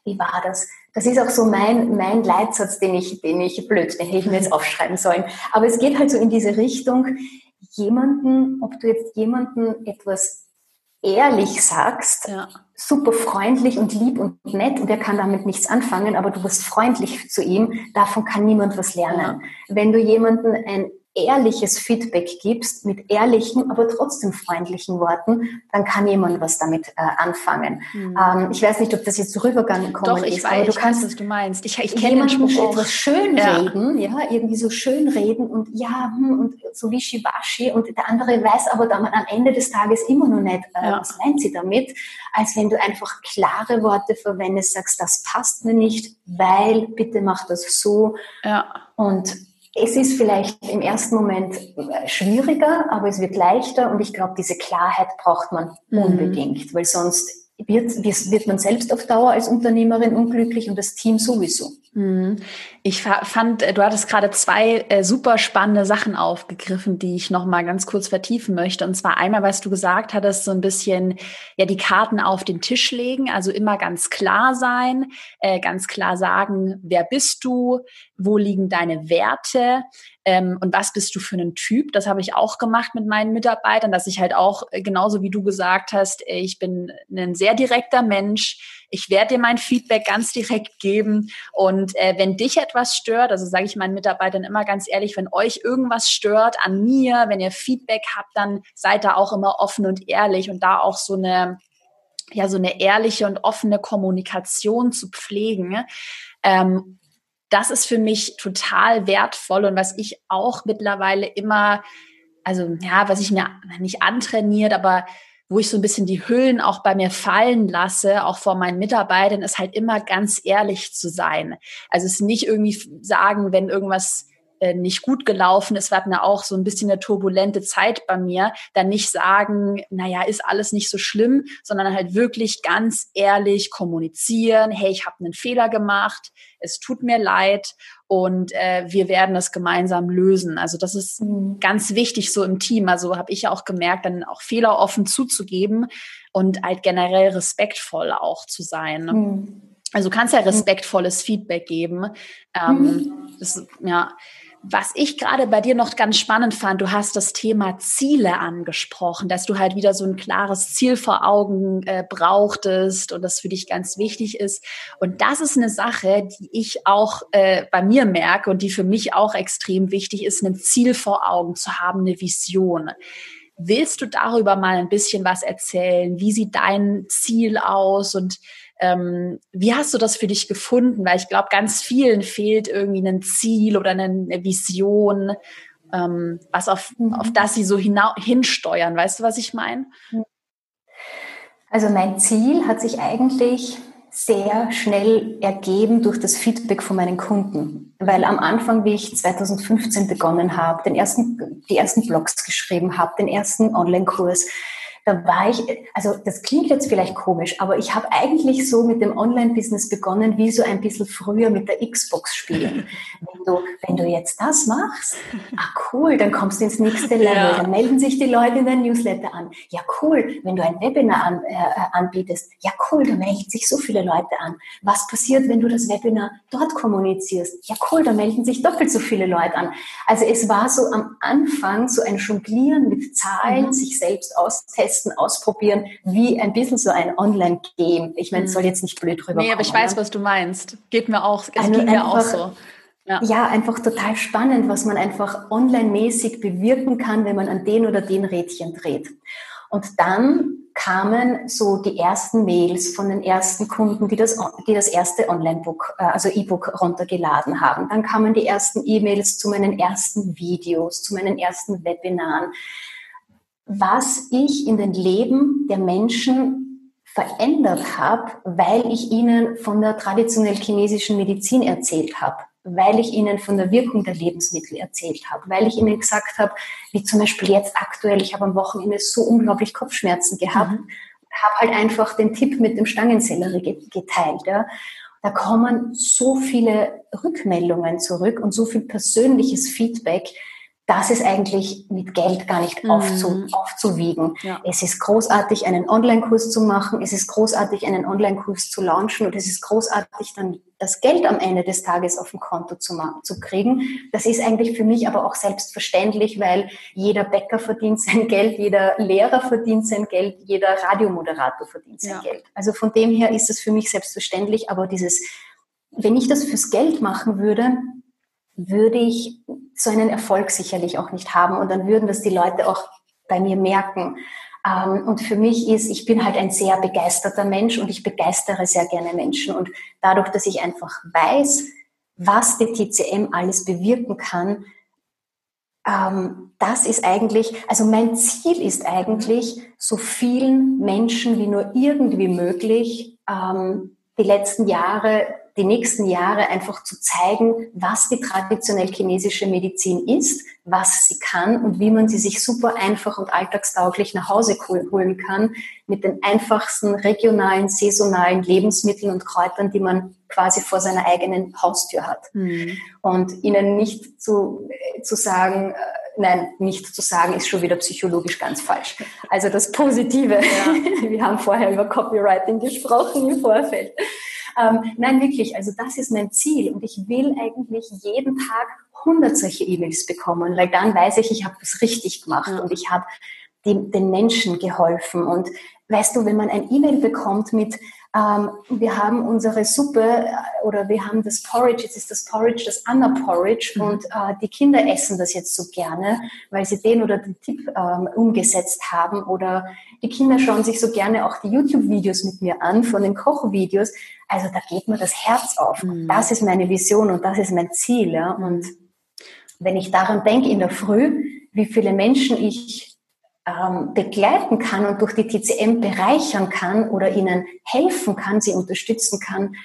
wie war das? Das ist auch so mein, mein Leitsatz, den ich, den ich, blöd, den hätte ich mir jetzt aufschreiben sollen. Aber es geht halt so in diese Richtung, jemanden, ob du jetzt jemanden etwas ehrlich sagst, ja. super freundlich und lieb und nett und er kann damit nichts anfangen, aber du bist freundlich zu ihm, davon kann niemand was lernen. Ja. Wenn du jemanden ein ehrliches Feedback gibst, mit ehrlichen, aber trotzdem freundlichen Worten, dann kann jemand was damit äh, anfangen. Mhm. Ähm, ich weiß nicht, ob das jetzt so rübergegangen Doch, ich ist, weiß, aber du kannst, was du meinst. Ich, ich kenne jemanden etwas schön ja. reden, ja, irgendwie so schön reden und ja, hm, und so wischiwaschi und der andere weiß aber dann am Ende des Tages immer noch nicht, äh, ja. was meint sie damit, als wenn du einfach klare Worte verwendest, sagst, das passt mir nicht, weil bitte mach das so. Ja. Und es ist vielleicht im ersten Moment äh, schwieriger, aber es wird leichter und ich glaube, diese Klarheit braucht man mhm. unbedingt, weil sonst wird, wird man selbst auf Dauer als Unternehmerin unglücklich und das Team sowieso. Mhm. Ich fand, äh, du hattest gerade zwei äh, super spannende Sachen aufgegriffen, die ich noch mal ganz kurz vertiefen möchte. Und zwar einmal, was du gesagt hattest, so ein bisschen ja die Karten auf den Tisch legen, also immer ganz klar sein, äh, ganz klar sagen, wer bist du, wo liegen deine Werte, ähm, und was bist du für einen Typ? Das habe ich auch gemacht mit meinen Mitarbeitern, dass ich halt auch, äh, genauso wie du gesagt hast, äh, ich bin ein sehr direkter Mensch. Ich werde dir mein Feedback ganz direkt geben. Und äh, wenn dich etwas stört, also sage ich meinen Mitarbeitern immer ganz ehrlich, wenn euch irgendwas stört an mir, wenn ihr Feedback habt, dann seid da auch immer offen und ehrlich und da auch so eine ja so eine ehrliche und offene Kommunikation zu pflegen. Ähm, das ist für mich total wertvoll und was ich auch mittlerweile immer, also ja, was ich mir nicht antrainiert, aber wo ich so ein bisschen die Hüllen auch bei mir fallen lasse, auch vor meinen Mitarbeitern, ist halt immer ganz ehrlich zu sein. Also es nicht irgendwie sagen, wenn irgendwas äh, nicht gut gelaufen ist, wir hatten ja auch so ein bisschen eine turbulente Zeit bei mir, dann nicht sagen, naja, ist alles nicht so schlimm, sondern halt wirklich ganz ehrlich kommunizieren, hey, ich habe einen Fehler gemacht, es tut mir leid und äh, wir werden es gemeinsam lösen. Also das ist mhm. ganz wichtig so im Team. Also habe ich ja auch gemerkt, dann auch Fehler offen zuzugeben und halt generell respektvoll auch zu sein. Mhm. Also du kannst ja respektvolles Feedback geben. Ähm, mhm. das, ja, was ich gerade bei dir noch ganz spannend fand, du hast das Thema Ziele angesprochen, dass du halt wieder so ein klares Ziel vor Augen äh, brauchtest und das für dich ganz wichtig ist. Und das ist eine Sache, die ich auch äh, bei mir merke und die für mich auch extrem wichtig ist, ein Ziel vor Augen zu haben, eine Vision. Willst du darüber mal ein bisschen was erzählen? Wie sieht dein Ziel aus und ähm, wie hast du das für dich gefunden? Weil ich glaube, ganz vielen fehlt irgendwie ein Ziel oder eine, Vision, ähm, was auf, mhm. auf das sie so hinsteuern. Weißt du, was ich meine? Also mein Ziel hat sich eigentlich sehr schnell ergeben durch das Feedback von meinen Kunden. Weil am Anfang, wie ich 2015 begonnen habe, den ersten, die ersten Blogs geschrieben habe, den ersten Online-Kurs, da war ich, also das klingt jetzt vielleicht komisch, aber ich habe eigentlich so mit dem Online-Business begonnen, wie so ein bisschen früher mit der Xbox spielen. *laughs* wenn, du, wenn du jetzt das machst, ah cool, dann kommst du ins nächste Level, ja. dann melden sich die Leute in dein Newsletter an. Ja cool, wenn du ein Webinar an, äh, anbietest, ja cool, dann melden sich so viele Leute an. Was passiert, wenn du das Webinar dort kommunizierst? Ja cool, dann melden sich doppelt so viele Leute an. Also es war so am Anfang so ein Jonglieren mit Zahlen, mhm. sich selbst austesten, testen, ausprobieren, wie ein bisschen so ein Online-Game. Ich meine, es soll mhm. jetzt nicht blöd drüber Nee, aber ich weiß, was du meinst. Geht mir auch, es ging mir auch so. Ja. ja. einfach total spannend, was man einfach online-mäßig bewirken kann, wenn man an den oder den Rädchen dreht. Und dann kamen so die ersten Mails von den ersten Kunden, die das, die das erste Online-Book, äh, also E-Book runtergeladen haben. Dann kamen die ersten E-Mails zu meinen ersten Videos, zu meinen ersten Webinaren was ich in den Leben der Menschen verändert habe, weil ich ihnen von der traditionell chinesischen Medizin erzählt habe, weil ich ihnen von der Wirkung der Lebensmittel erzählt habe, weil ich ihnen gesagt habe, wie zum Beispiel jetzt aktuell, ich habe am Wochenende so unglaublich Kopfschmerzen gehabt, mhm. habe halt einfach den Tipp mit dem Stangensellerie geteilt. Ja. Da kommen so viele Rückmeldungen zurück und so viel persönliches Feedback, das ist eigentlich mit Geld gar nicht mhm. aufzu, aufzuwiegen. Ja. Es ist großartig, einen Online-Kurs zu machen, es ist großartig, einen Online-Kurs zu launchen und es ist großartig, dann das Geld am Ende des Tages auf dem Konto zu, zu kriegen. Das ist eigentlich für mich aber auch selbstverständlich, weil jeder Bäcker verdient sein *laughs* Geld, jeder Lehrer verdient sein Geld, jeder Radiomoderator verdient sein ja. Geld. Also von dem her ist es für mich selbstverständlich, aber dieses, wenn ich das fürs Geld machen würde, würde ich so einen Erfolg sicherlich auch nicht haben und dann würden das die Leute auch bei mir merken. Ähm, und für mich ist, ich bin halt ein sehr begeisterter Mensch und ich begeistere sehr gerne Menschen. Und dadurch, dass ich einfach weiß, was die TCM alles bewirken kann, ähm, das ist eigentlich, also mein Ziel ist eigentlich, so vielen Menschen wie nur irgendwie möglich ähm, die letzten Jahre die nächsten Jahre einfach zu zeigen, was die traditionell chinesische Medizin ist, was sie kann und wie man sie sich super einfach und alltagstauglich nach Hause holen kann mit den einfachsten regionalen, saisonalen Lebensmitteln und Kräutern, die man quasi vor seiner eigenen Haustür hat. Mhm. Und ihnen nicht zu, zu sagen, äh, nein, nicht zu sagen, ist schon wieder psychologisch ganz falsch. Also das Positive. Ja. *laughs* Wir haben vorher über Copywriting gesprochen im Vorfeld. Ähm, nein, wirklich, also das ist mein Ziel und ich will eigentlich jeden Tag 100 solche E-Mails bekommen, weil dann weiß ich, ich habe das richtig gemacht ja. und ich habe den Menschen geholfen. Und weißt du, wenn man ein E-Mail bekommt mit, ähm, wir haben unsere Suppe äh, oder wir haben das Porridge, jetzt ist das Porridge das Anna Porridge mhm. und äh, die Kinder essen das jetzt so gerne, weil sie den oder den Tipp ähm, umgesetzt haben oder die Kinder schauen sich so gerne auch die YouTube-Videos mit mir an von den Kochvideos. Also da geht mir das Herz auf. Mhm. Das ist meine Vision und das ist mein Ziel. Ja? Und wenn ich daran denke in der Früh, wie viele Menschen ich ähm, begleiten kann und durch die TCM bereichern kann oder ihnen helfen kann, sie unterstützen kann,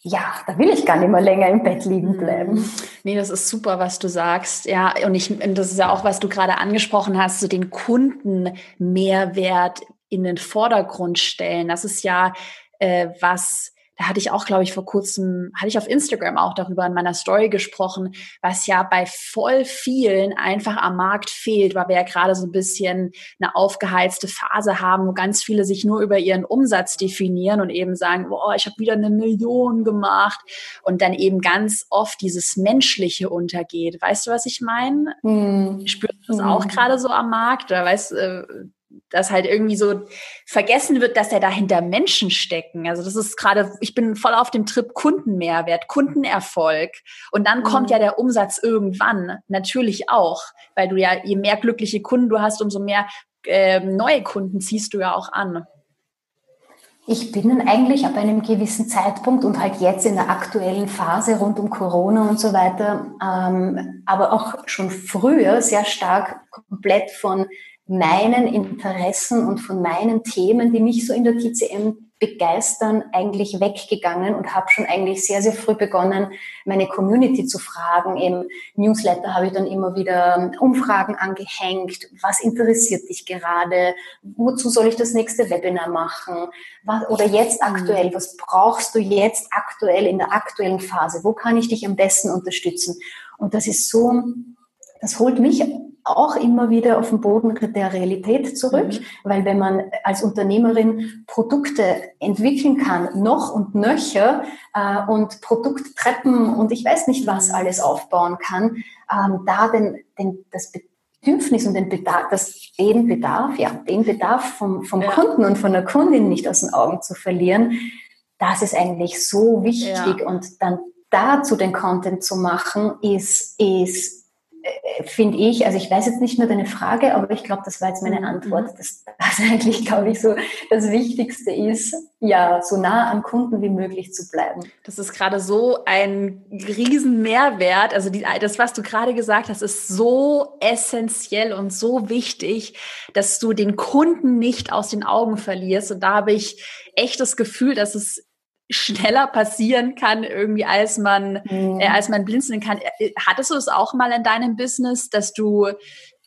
ja, da will ich gar nicht mehr länger im Bett liegen mhm. bleiben. Nee, das ist super, was du sagst. Ja, und ich, und das ist ja auch, was du gerade angesprochen hast, so den Kundenmehrwert in den Vordergrund stellen. Das ist ja äh, was, da hatte ich auch, glaube ich, vor kurzem, hatte ich auf Instagram auch darüber in meiner Story gesprochen, was ja bei voll vielen einfach am Markt fehlt, weil wir ja gerade so ein bisschen eine aufgeheizte Phase haben, wo ganz viele sich nur über ihren Umsatz definieren und eben sagen, boah, ich habe wieder eine Million gemacht und dann eben ganz oft dieses Menschliche untergeht. Weißt du, was ich meine? Hm. Spürst du das hm. auch gerade so am Markt? Oder weißt äh, dass halt irgendwie so vergessen wird, dass ja dahinter Menschen stecken. Also das ist gerade, ich bin voll auf dem Trip Kundenmehrwert, Kundenerfolg. Und dann mhm. kommt ja der Umsatz irgendwann natürlich auch, weil du ja, je mehr glückliche Kunden du hast, umso mehr äh, neue Kunden ziehst du ja auch an. Ich bin dann eigentlich ab einem gewissen Zeitpunkt und halt jetzt in der aktuellen Phase rund um Corona und so weiter, ähm, aber auch schon früher sehr stark komplett von meinen Interessen und von meinen Themen, die mich so in der TCM begeistern eigentlich weggegangen und habe schon eigentlich sehr, sehr früh begonnen, meine Community zu fragen. Im Newsletter habe ich dann immer wieder Umfragen angehängt. Was interessiert dich gerade? Wozu soll ich das nächste Webinar machen? Was, oder jetzt aktuell, was brauchst du jetzt aktuell in der aktuellen Phase? Wo kann ich dich am besten unterstützen? Und das ist so, das holt mich auch immer wieder auf den Boden der Realität zurück, mhm. weil wenn man als Unternehmerin Produkte entwickeln kann, noch und nöcher äh, und Produkttreppen und ich weiß nicht was mhm. alles aufbauen kann, ähm, da den, den, das Bedürfnis und den Bedarf, das, den Bedarf, ja, den Bedarf vom, vom ja. Kunden und von der Kundin nicht aus den Augen zu verlieren, das ist eigentlich so wichtig ja. und dann dazu den Content zu machen, ist, ist finde ich, also ich weiß jetzt nicht nur deine Frage, aber ich glaube, das war jetzt meine mhm. Antwort, dass das *laughs* eigentlich, glaube ich, so das Wichtigste ist, ja, so nah am Kunden wie möglich zu bleiben. Das ist gerade so ein riesen Mehrwert. Also die, das, was du gerade gesagt hast, ist so essentiell und so wichtig, dass du den Kunden nicht aus den Augen verlierst. Und da habe ich echt das Gefühl, dass es schneller passieren kann, irgendwie als man, mhm. äh, als man blinzeln kann. Äh, hattest du es auch mal in deinem Business, dass du,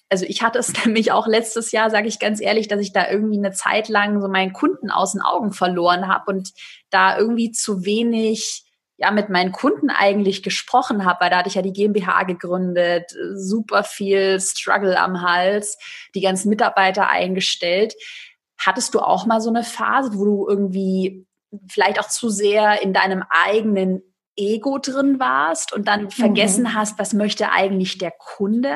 also ich hatte es *laughs* nämlich auch letztes Jahr, sage ich ganz ehrlich, dass ich da irgendwie eine Zeit lang so meinen Kunden aus den Augen verloren habe und da irgendwie zu wenig ja mit meinen Kunden eigentlich gesprochen habe, weil da hatte ich ja die GmbH gegründet, super viel Struggle am Hals, die ganzen Mitarbeiter eingestellt. Hattest du auch mal so eine Phase, wo du irgendwie vielleicht auch zu sehr in deinem eigenen Ego drin warst und dann vergessen mhm. hast, was möchte eigentlich der Kunde?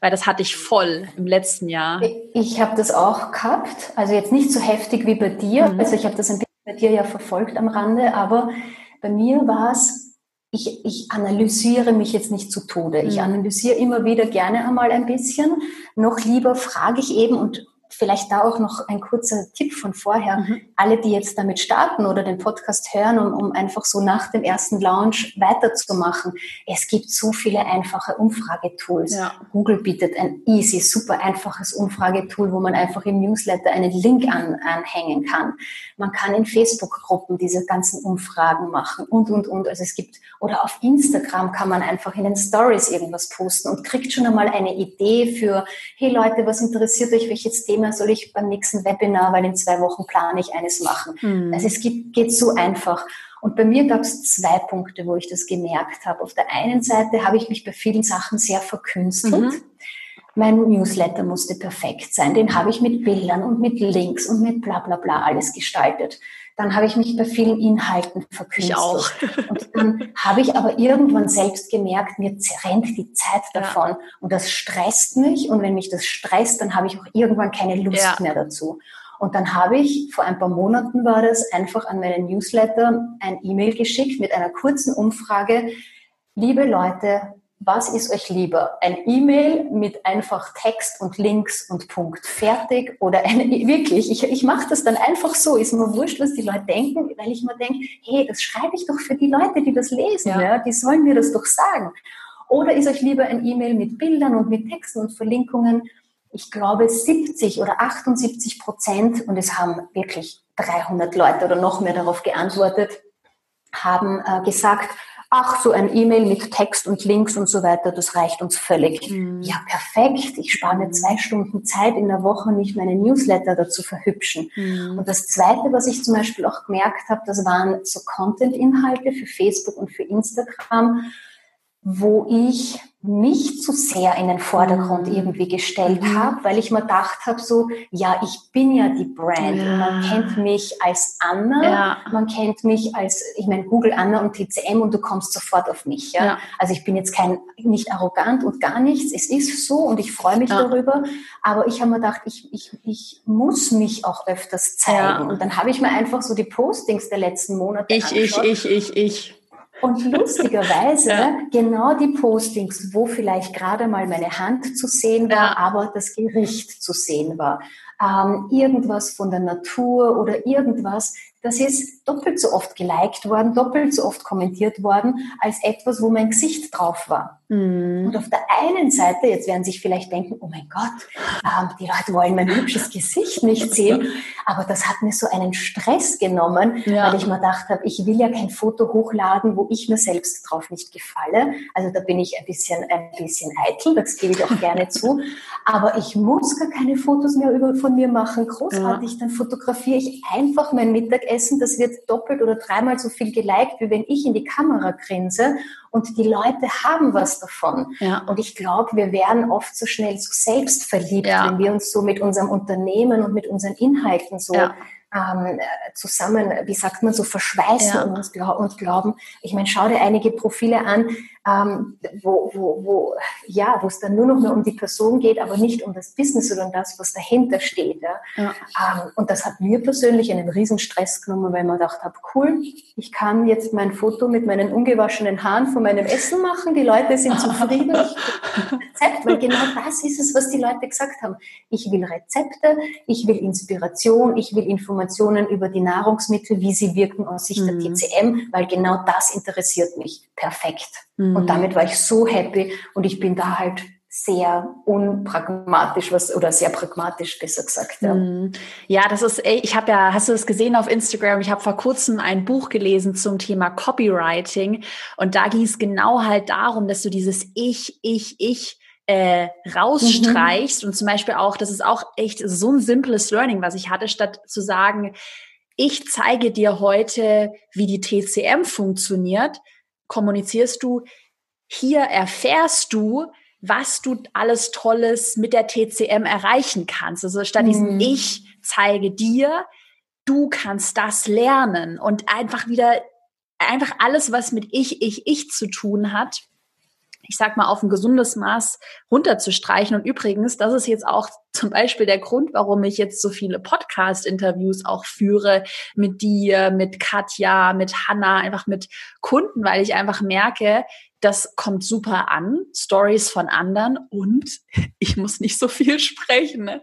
Weil das hatte ich voll im letzten Jahr. Ich, ich habe das auch gehabt, also jetzt nicht so heftig wie bei dir. Mhm. Also ich habe das ein bisschen bei dir ja verfolgt am Rande, aber bei mir war es, ich, ich analysiere mich jetzt nicht zu Tode. Ich mhm. analysiere immer wieder gerne einmal ein bisschen. Noch lieber frage ich eben und vielleicht da auch noch ein kurzer Tipp von vorher. Mhm. Alle, die jetzt damit starten oder den Podcast hören, um, um einfach so nach dem ersten Launch weiterzumachen. Es gibt so viele einfache Umfragetools. Ja. Google bietet ein easy, super einfaches Umfragetool, wo man einfach im Newsletter einen Link an, anhängen kann. Man kann in Facebook-Gruppen diese ganzen Umfragen machen und, und, und. Also es gibt, oder auf Instagram kann man einfach in den Stories irgendwas posten und kriegt schon einmal eine Idee für, hey Leute, was interessiert euch, welches Thema Thema soll ich beim nächsten Webinar, weil in zwei Wochen plane ich eines machen. Mhm. Also es geht, geht so einfach. Und bei mir gab es zwei Punkte, wo ich das gemerkt habe. Auf der einen Seite habe ich mich bei vielen Sachen sehr verkünstelt. Mhm. Mein Newsletter musste perfekt sein. Den habe ich mit Bildern und mit Links und mit bla bla bla alles gestaltet. Dann habe ich mich bei vielen Inhalten verkünstelt. Ich auch. und dann habe ich aber irgendwann selbst gemerkt, mir rennt die Zeit davon. Ja. Und das stresst mich. Und wenn mich das stresst, dann habe ich auch irgendwann keine Lust ja. mehr dazu. Und dann habe ich, vor ein paar Monaten war das, einfach an meinen Newsletter ein E-Mail geschickt mit einer kurzen Umfrage. Liebe Leute, was ist euch lieber? Ein E-Mail mit einfach Text und Links und Punkt fertig oder eine, wirklich, ich, ich mache das dann einfach so, ist mir wurscht, was die Leute denken, weil ich mir denke, hey, das schreibe ich doch für die Leute, die das lesen, ja. ja. die sollen mir das doch sagen. Oder ist euch lieber ein E-Mail mit Bildern und mit Texten und Verlinkungen? Ich glaube 70 oder 78 Prozent, und es haben wirklich 300 Leute oder noch mehr darauf geantwortet, haben äh, gesagt, ach, so ein E-Mail mit Text und Links und so weiter, das reicht uns völlig. Mhm. Ja, perfekt. Ich spare mir zwei Stunden Zeit in der Woche, nicht meine Newsletter dazu verhübschen. Mhm. Und das Zweite, was ich zum Beispiel auch gemerkt habe, das waren so Content-Inhalte für Facebook und für Instagram, wo ich nicht zu sehr in den Vordergrund mhm. irgendwie gestellt mhm. habe, weil ich mir gedacht habe, so, ja, ich bin ja die Brand. Ja. Man kennt mich als Anna, ja. man kennt mich als, ich meine, Google Anna und TCM und du kommst sofort auf mich. Ja? ja. Also ich bin jetzt kein, nicht arrogant und gar nichts. Es ist so und ich freue mich darüber. Aber ich habe mir gedacht, ich, ich, ich muss mich auch öfters zeigen. Und dann habe ich mir einfach so die Postings der letzten Monate Ich, angeschaut. ich, ich, ich, ich. Und lustigerweise *laughs* ja. genau die Postings, wo vielleicht gerade mal meine Hand zu sehen war, ja. aber das Gericht zu sehen war. Ähm, irgendwas von der Natur oder irgendwas, das ist doppelt so oft geliked worden, doppelt so oft kommentiert worden, als etwas, wo mein Gesicht drauf war. Mhm. Und auf der einen Seite, jetzt werden sich vielleicht denken, oh mein Gott, ähm, die Leute wollen mein hübsches Gesicht nicht *laughs* sehen, aber das hat mir so einen Stress genommen, ja. weil ich mir gedacht habe, ich will ja kein Foto hochladen, wo ich mir selbst drauf nicht gefalle. Also da bin ich ein bisschen, ein bisschen eitel, das gebe ich auch gerne *laughs* zu. Aber ich muss gar keine Fotos mehr über, von mir machen, großartig. Ja. Dann fotografiere ich einfach mein Mittagessen. Das wird doppelt oder dreimal so viel geliked, wie wenn ich in die Kamera grinse. Und die Leute haben was davon. Ja. Und ich glaube, wir werden oft so schnell so selbstverliebt, ja. wenn wir uns so mit unserem Unternehmen und mit unseren Inhalten so ähm, zusammen, wie sagt man, so verschweißen ja. und, uns und glauben. Ich meine, schau dir einige Profile an, ähm, wo, wo, wo, ja, wo es dann nur noch mehr um die Person geht, aber nicht um das Business um das, was dahinter steht. Ja? ja. Ähm, und das hat mir persönlich einen riesen Stress genommen, weil man gedacht habe, cool, ich kann jetzt mein Foto mit meinen ungewaschenen Haaren von meinem Essen machen, die Leute sind zufrieden, ich *laughs* Rezept, weil genau das ist es, was die Leute gesagt haben. Ich will Rezepte, ich will Inspiration, ich will Informationen über die Nahrungsmittel, wie sie wirken aus Sicht mhm. der TCM, weil genau das interessiert mich. Perfekt. Mhm. Und damit war ich so happy und ich bin da halt sehr unpragmatisch was oder sehr pragmatisch besser gesagt ja, mhm. ja das ist ich habe ja hast du das gesehen auf Instagram ich habe vor kurzem ein Buch gelesen zum Thema Copywriting und da ging es genau halt darum dass du dieses ich ich ich äh, rausstreichst mhm. und zum Beispiel auch das ist auch echt so ein simples Learning was ich hatte statt zu sagen ich zeige dir heute wie die TCM funktioniert kommunizierst du, hier erfährst du, was du alles Tolles mit der TCM erreichen kannst. Also statt mhm. diesem Ich zeige dir, du kannst das lernen und einfach wieder, einfach alles, was mit Ich, Ich, Ich zu tun hat, ich sag mal, auf ein gesundes Maß runterzustreichen. Und übrigens, das ist jetzt auch *laughs* zum Beispiel der Grund, warum ich jetzt so viele Podcast-Interviews auch führe mit dir, mit Katja, mit Hanna, einfach mit Kunden, weil ich einfach merke, das kommt super an, Stories von anderen und *laughs* ich muss nicht so viel sprechen. Ne?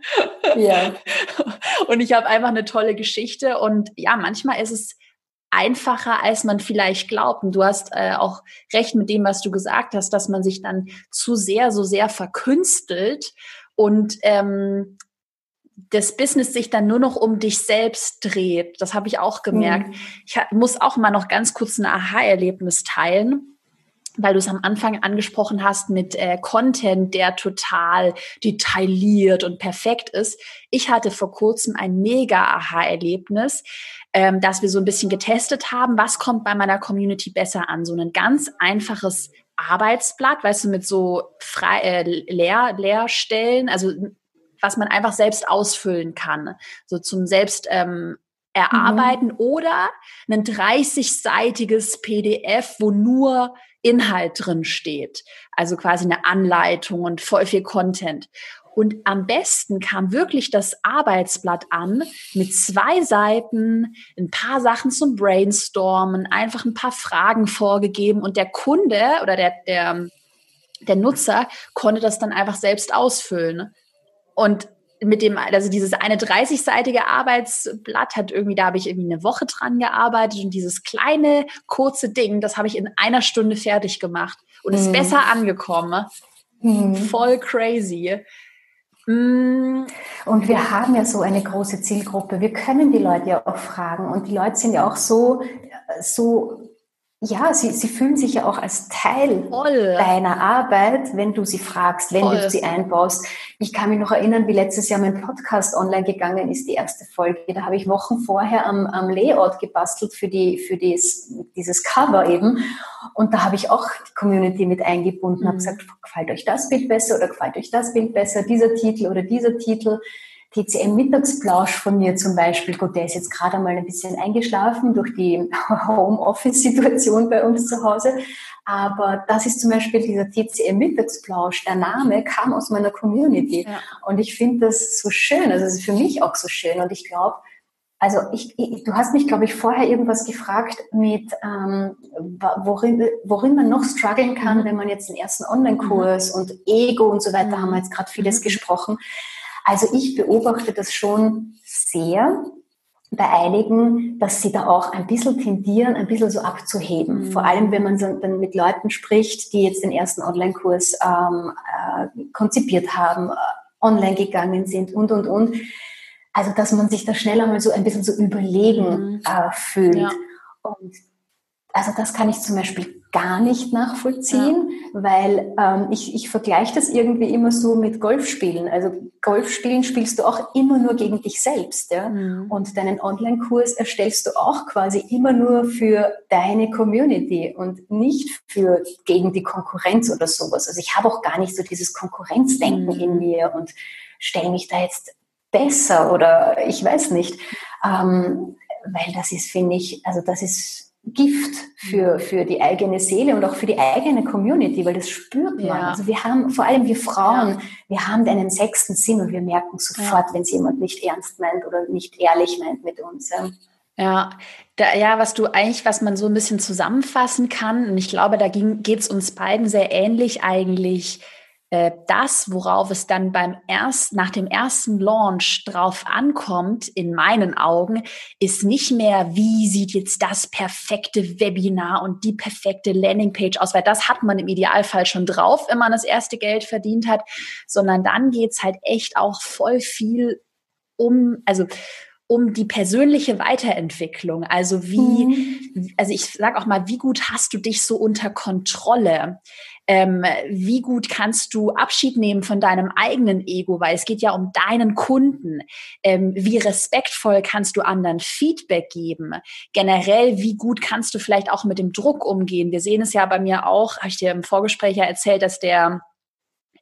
Ja. *laughs* Und ich habe einfach eine tolle Geschichte und ja, manchmal ist es einfacher, als man vielleicht glaubt. Und du hast äh, auch recht mit dem, was du gesagt hast, dass man sich dann zu sehr, so sehr verkünstelt und ähm, das Business sich dann nur noch um dich selbst dreht. Das habe ich auch gemerkt. Mhm. Ich muss auch mal noch ganz kurz ein Aha-Erlebnis teilen weil du es am Anfang angesprochen hast mit äh, Content, der total detailliert und perfekt ist. Ich hatte vor kurzem ein mega Aha-Erlebnis, ähm, dass wir so ein bisschen getestet haben, was kommt bei meiner Community besser an. So ein ganz einfaches Arbeitsblatt, weißt du, mit so frei, äh, Leer, Leerstellen, also was man einfach selbst ausfüllen kann, so zum selbst ähm, erarbeiten mhm. oder ein 30-seitiges PDF, wo nur Inhalt drin steht. Also quasi eine Anleitung und voll viel Content. Und am besten kam wirklich das Arbeitsblatt an mit zwei Seiten, ein paar Sachen zum Brainstormen, einfach ein paar Fragen vorgegeben und der Kunde oder der, der, der Nutzer konnte das dann einfach selbst ausfüllen. Und mit dem, also dieses eine 30-seitige Arbeitsblatt hat irgendwie, da habe ich irgendwie eine Woche dran gearbeitet und dieses kleine, kurze Ding, das habe ich in einer Stunde fertig gemacht und mhm. ist besser angekommen. Mhm. Voll crazy. Mhm. Und wir haben ja so eine große Zielgruppe. Wir können die Leute ja auch fragen und die Leute sind ja auch so, so ja, sie, sie fühlen sich ja auch als Teil Voll. deiner Arbeit, wenn du sie fragst, wenn Voll. du sie einbaust. Ich kann mich noch erinnern, wie letztes Jahr mein Podcast online gegangen ist, die erste Folge. Da habe ich Wochen vorher am, am Layout gebastelt für, die, für dies, dieses Cover eben. Und da habe ich auch die Community mit eingebunden, mhm. habe gesagt, gefällt euch das Bild besser oder gefällt euch das Bild besser, dieser Titel oder dieser Titel. TCM-Mittagsplausch von mir zum Beispiel, gut, der ist jetzt gerade einmal ein bisschen eingeschlafen durch die *laughs* Homeoffice-Situation bei uns zu Hause. Aber das ist zum Beispiel dieser TCM-Mittagsplausch. Der Name kam aus meiner Community. Ja. Und ich finde das so schön. Also es ist für mich auch so schön. Und ich glaube, also ich, ich, du hast mich, glaube ich, vorher irgendwas gefragt mit, ähm, worin, worin man noch strugglen kann, mhm. wenn man jetzt den ersten Online-Kurs mhm. und Ego und so weiter, mhm. haben wir jetzt gerade vieles mhm. gesprochen. Also ich beobachte das schon sehr. bei einigen, dass sie da auch ein bisschen tendieren, ein bisschen so abzuheben. Mhm. Vor allem, wenn man dann mit Leuten spricht, die jetzt den ersten Online-Kurs ähm, äh, konzipiert haben, äh, online gegangen sind und, und, und. Also, dass man sich da schneller mal so ein bisschen so überlegen mhm. äh, fühlt. Ja. Und also das kann ich zum Beispiel gar nicht nachvollziehen, ja. weil ähm, ich, ich vergleiche das irgendwie immer so mit Golfspielen. Also Golfspielen spielst du auch immer nur gegen dich selbst. Ja? Mhm. Und deinen Online-Kurs erstellst du auch quasi immer nur für deine Community und nicht für gegen die Konkurrenz oder sowas. Also ich habe auch gar nicht so dieses Konkurrenzdenken mhm. in mir und stelle mich da jetzt besser oder ich weiß nicht. Ähm, weil das ist, finde ich, also das ist Gift für, für die eigene Seele und auch für die eigene Community, weil das spürt man. Ja. Also wir haben, vor allem wir Frauen, ja. wir haben einen sechsten Sinn und wir merken sofort, ja. wenn es jemand nicht ernst meint oder nicht ehrlich meint mit uns. Ja, da, ja, was du eigentlich, was man so ein bisschen zusammenfassen kann, und ich glaube, da geht es uns beiden sehr ähnlich eigentlich, das, worauf es dann beim erst, nach dem ersten Launch drauf ankommt, in meinen Augen, ist nicht mehr, wie sieht jetzt das perfekte Webinar und die perfekte Landingpage aus, weil das hat man im Idealfall schon drauf, wenn man das erste Geld verdient hat, sondern dann geht's halt echt auch voll viel um, also um die persönliche Weiterentwicklung. Also wie, mhm. also ich sag auch mal, wie gut hast du dich so unter Kontrolle? Ähm, wie gut kannst du Abschied nehmen von deinem eigenen Ego, weil es geht ja um deinen Kunden. Ähm, wie respektvoll kannst du anderen Feedback geben? Generell, wie gut kannst du vielleicht auch mit dem Druck umgehen? Wir sehen es ja bei mir auch, habe ich dir im Vorgespräch ja erzählt, dass der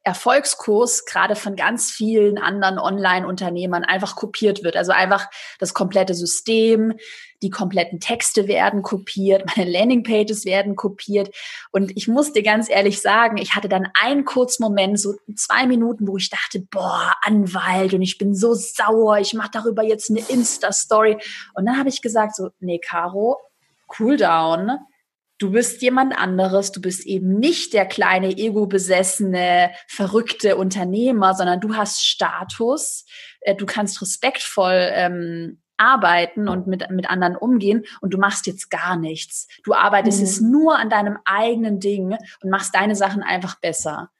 Erfolgskurs gerade von ganz vielen anderen Online-Unternehmern einfach kopiert wird. Also einfach das komplette System, die kompletten Texte werden kopiert, *laughs* meine Landingpages werden kopiert. Und ich muss dir ganz ehrlich sagen, ich hatte dann einen kurzen Moment, so zwei Minuten, wo ich dachte, boah, Anwalt und ich bin so sauer, ich mache darüber jetzt eine Insta-Story. Und dann habe ich gesagt, so, nee, Caro, cool down du bist jemand anderes, du bist eben nicht der kleine ego-besessene, verrückte Unternehmer, sondern du hast Status, äh, du kannst respektvoll ähm, arbeiten und mit, mit anderen umgehen und du machst jetzt gar nichts. Du arbeitest mhm. jetzt nur an deinem eigenen Ding und machst deine Sachen einfach besser.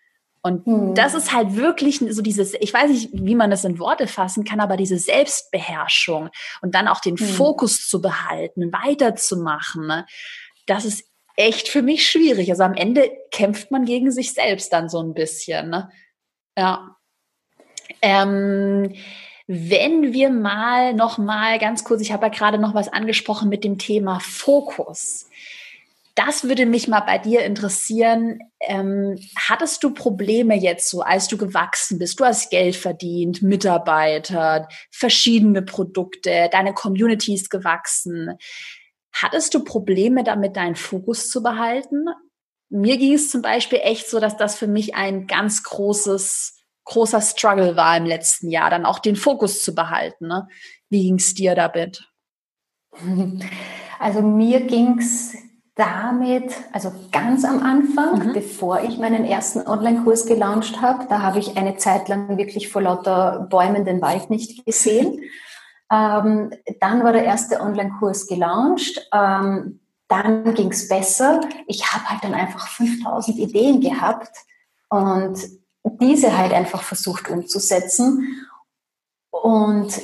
Und mhm. das ist halt wirklich so dieses, ich weiß nicht, wie man das in Worte fassen kann, aber diese Selbstbeherrschung und dann auch den mhm. Fokus zu behalten, weiterzumachen. Das ist echt für mich schwierig. Also am Ende kämpft man gegen sich selbst dann so ein bisschen. Ne? Ja. Ähm, wenn wir mal noch mal ganz kurz, ich habe ja gerade noch was angesprochen mit dem Thema Fokus. Das würde mich mal bei dir interessieren. Ähm, hattest du Probleme jetzt so, als du gewachsen bist? Du hast Geld verdient, Mitarbeiter, verschiedene Produkte, deine Community ist gewachsen. Hattest du Probleme damit, deinen Fokus zu behalten? Mir ging es zum Beispiel echt so, dass das für mich ein ganz großes, großer Struggle war im letzten Jahr, dann auch den Fokus zu behalten. Ne? Wie ging es dir damit? *laughs* Also mir ging es damit, also ganz am Anfang, mhm. bevor ich meinen ersten Online-Kurs gelauncht habe, da habe ich eine Zeit lang wirklich vor lauter Bäumen den Wald nicht gesehen. *laughs* Ähm, dann war der erste Online-Kurs gelauncht. Ähm, dann ging es besser. Ich habe halt dann einfach 5000 Ideen gehabt und diese halt einfach versucht umzusetzen. Und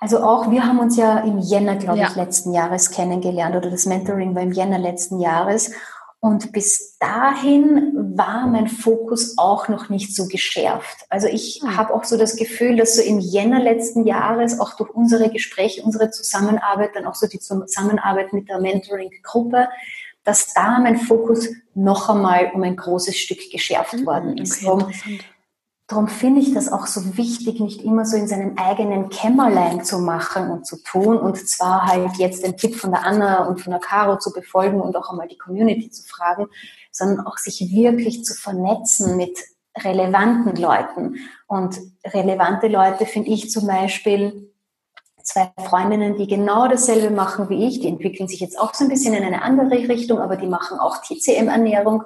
also auch wir haben uns ja im Jänner, glaube ja. ich, letzten Jahres kennengelernt oder das Mentoring war im Jänner letzten Jahres. Und bis dahin war mein Fokus auch noch nicht so geschärft. Also ich mhm. habe auch so das Gefühl, dass so im Jänner letzten Jahres auch durch unsere Gespräche, unsere Zusammenarbeit, dann auch so die Zusammenarbeit mit der Mentoring-Gruppe, dass da mein Fokus noch einmal um ein großes Stück geschärft mhm. worden ist. Okay, Darum finde ich das auch so wichtig, nicht immer so in seinem eigenen Kämmerlein zu machen und zu tun und zwar halt jetzt den Tipp von der Anna und von der Caro zu befolgen und auch einmal die Community zu fragen, sondern auch sich wirklich zu vernetzen mit relevanten Leuten. Und relevante Leute finde ich zum Beispiel zwei Freundinnen, die genau dasselbe machen wie ich. Die entwickeln sich jetzt auch so ein bisschen in eine andere Richtung, aber die machen auch TCM-Ernährung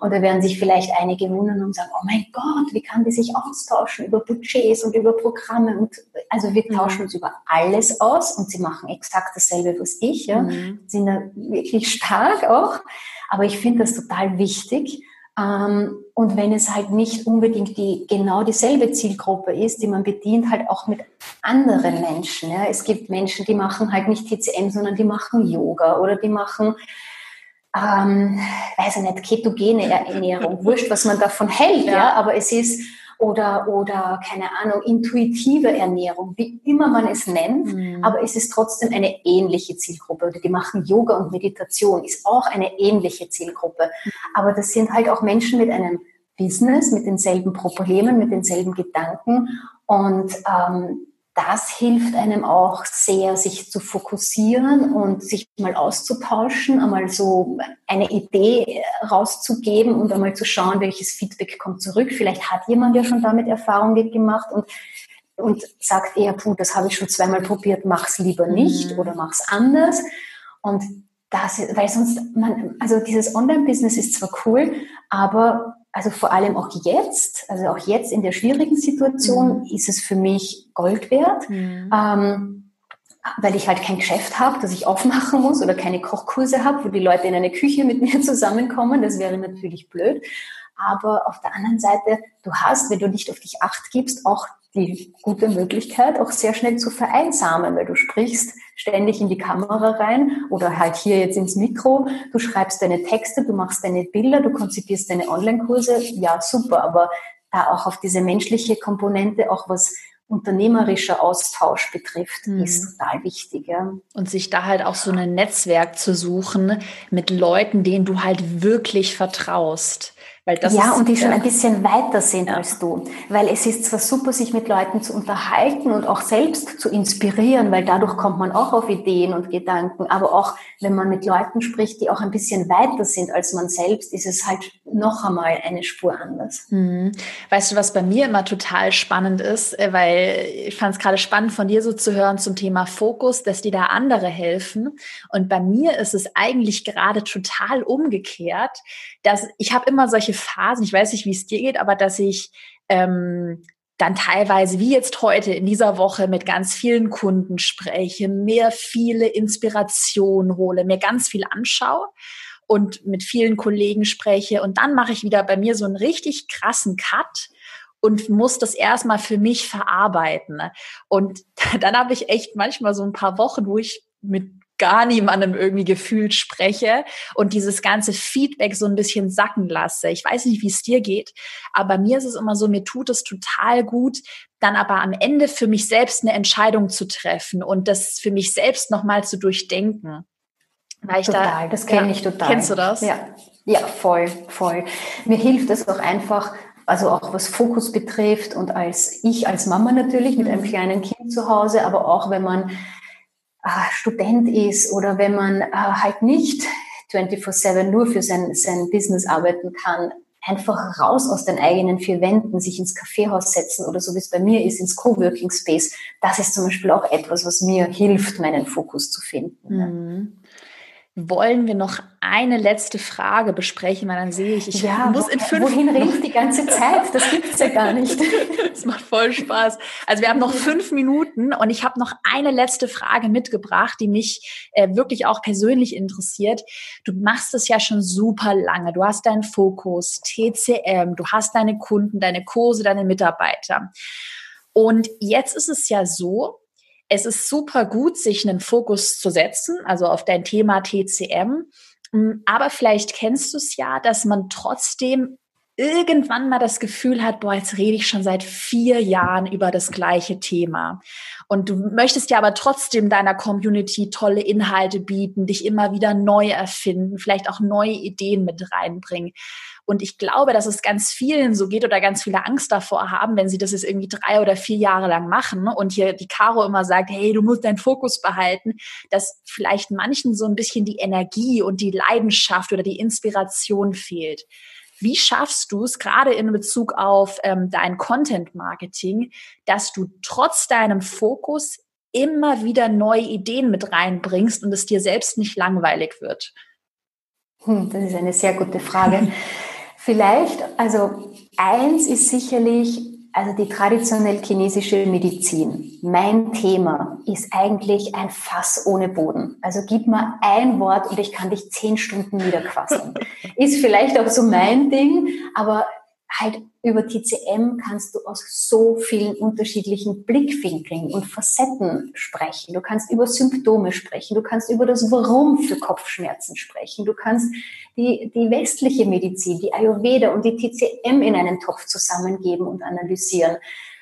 Und da werden sich vielleicht einige wundern und sagen, oh mein Gott, wie kann die sich austauschen über Budgets und über Programme? Und also wir mhm. tauschen uns über alles aus und sie machen exakt dasselbe, was ich. Ja. Mhm. Sind da wirklich stark auch. Aber ich finde das total wichtig. Ähm, und wenn es halt nicht unbedingt die genau dieselbe Zielgruppe ist, die man bedient, halt auch mit anderen Menschen. Ja. Es gibt Menschen, die machen halt nicht TCM, sondern die machen Yoga oder die machen ähm, weiß ich nicht, ketogene Ernährung, wurscht, was man davon hält, ja. ja, aber es ist oder, oder keine Ahnung, intuitive Ernährung, wie immer man es nennt, mhm. aber es ist trotzdem eine ähnliche Zielgruppe. Oder die machen Yoga und Meditation, ist auch eine ähnliche Zielgruppe. Aber das sind halt auch Menschen mit einem Business, mit denselben Problemen, mit denselben Gedanken und ähm, das hilft einem auch sehr, sich zu fokussieren und sich mal auszutauschen, einmal so eine Idee rauszugeben und einmal zu schauen, welches Feedback kommt zurück. Vielleicht hat jemand ja schon damit Erfahrung gemacht und, und sagt eher, puh, das habe ich schon zweimal probiert, mach's lieber nicht mhm. oder mach's anders. Und das, weil sonst, man, also dieses Online-Business ist zwar cool, aber also vor allem auch jetzt, also auch jetzt in der schwierigen Situation mhm. ist es für mich Gold wert, mhm. ähm, weil ich halt kein Geschäft habe, das ich aufmachen muss oder keine Kochkurse habe, wo die Leute in eine Küche mit mir *laughs* zusammenkommen. Das wäre natürlich blöd. Aber auf der anderen Seite, du hast, wenn du nicht auf dich acht gibst, auch die gute Möglichkeit, auch sehr schnell zu vereinsamen, weil du sprichst ständig in die Kamera rein oder halt hier jetzt ins Mikro, du schreibst deine Texte, du machst deine Bilder, du konzipierst deine Online-Kurse, ja super, aber da auch auf diese menschliche Komponente auch was unternehmerischer Austausch betrifft, mhm. ist total wichtig. Ja. Und sich da halt auch so ein Netzwerk zu suchen mit Leuten, denen du halt wirklich vertraust. Weil das ja, ist, und die schon ein bisschen weiter sind ja. als du. Weil es ist zwar super, sich mit Leuten zu unterhalten und auch selbst zu inspirieren, weil dadurch kommt man auch auf Ideen und Gedanken. Aber auch wenn man mit Leuten spricht, die auch ein bisschen weiter sind als man selbst, ist es halt noch einmal eine Spur anders. Mhm. Weißt du, was bei mir immer total spannend ist, äh, weil ich fand es gerade spannend von dir so zu hören zum Thema Fokus, dass die da andere helfen. Und bei mir ist es eigentlich gerade total umgekehrt, dass ich habe immer solche Phasen, ich weiß nicht, wie es dir geht, aber dass ich ähm, dann teilweise, wie jetzt heute in dieser Woche, mit ganz vielen Kunden spreche, mir viele Inspirationen hole, mir ganz viel anschaue und mit vielen Kollegen spreche. Und dann mache ich wieder bei mir so einen richtig krassen Cut und muss das erstmal für mich verarbeiten. Und *laughs* dann habe ich echt manchmal so ein paar Wochen, wo ich mit gar niemandem irgendwie gefühlt spreche und dieses ganze Feedback so ein bisschen sacken lasse. Ich weiß nicht, wie es dir geht, aber mir ist es immer so, mir tut es total gut, dann aber am Ende für mich selbst eine Entscheidung zu treffen und das für mich selbst nochmal zu durchdenken. Weil total, da, das kenne ja, ich total. Kennst du das? Ja, ja, voll, voll. Mir hilft es auch einfach, also auch was Fokus betrifft und als ich als Mama natürlich mit einem mhm. kleinen Kind zu Hause, aber auch wenn man äh, Student ist oder wenn man äh, halt nicht 24-7 nur für sein, sein Business arbeiten kann, einfach raus aus den eigenen vier Wänden, sich ins Kaffeehaus setzen oder so wie es bei mir ist, ins Coworking Space. Das ist zum Beispiel auch etwas, was mir hilft, meinen Fokus zu finden. Mhm wollen wir noch eine letzte Frage besprechen, weil dann sehe ich, ich ja, muss in fünf Wohin rede ich die ganze Zeit? Das gibt es ja gar nicht. *laughs* das macht voll Spaß. Also wir haben noch fünf Minuten und ich habe noch eine letzte Frage mitgebracht, die mich äh, wirklich auch persönlich interessiert. Du machst es ja schon super lange. Du hast deinen Fokus, TCM, du hast deine Kunden, deine Kurse, deine Mitarbeiter. Und jetzt ist es ja so, es ist super gut, sich einen Fokus zu setzen, also auf dein Thema TCM. Mm, aber vielleicht kennst du es ja, dass man trotzdem irgendwann mal das Gefühl hat, boah, jetzt rede ich schon seit vier Jahren über das gleiche Thema. Und du möchtest ja aber trotzdem deiner Community tolle Inhalte bieten, dich immer wieder neu erfinden, vielleicht auch neue Ideen mit reinbringen. Und ich glaube, dass es ganz vielen so geht oder ganz viele Angst davor haben, wenn sie das jetzt irgendwie drei oder vier Jahre lang machen und hier die Caro immer sagt, hey, du musst deinen Fokus behalten, dass vielleicht manchen so ein bisschen die Energie und die Leidenschaft oder die Inspiration fehlt. Wie schaffst du es gerade in Bezug auf ähm, dein Content-Marketing, dass du trotz deinem Fokus immer wieder neue Ideen mit reinbringst und es dir selbst nicht langweilig wird? Hm, das ist eine sehr gute Frage. Vielleicht, also eins ist sicherlich, also die traditionell chinesische Medizin. Mein Thema ist eigentlich ein Fass ohne Boden. Also gib mir ein Wort und ich kann dich zehn Stunden niederquasseln. *laughs* ist vielleicht auch so mein Ding, aber halt über TCM kannst du aus so vielen unterschiedlichen Blickwinkeln und Facetten sprechen. Du kannst über Symptome sprechen, du kannst über das Warum für Kopfschmerzen sprechen, du kannst die, die westliche Medizin, die Ayurveda und die TCM in einen Topf zusammengeben und analysieren.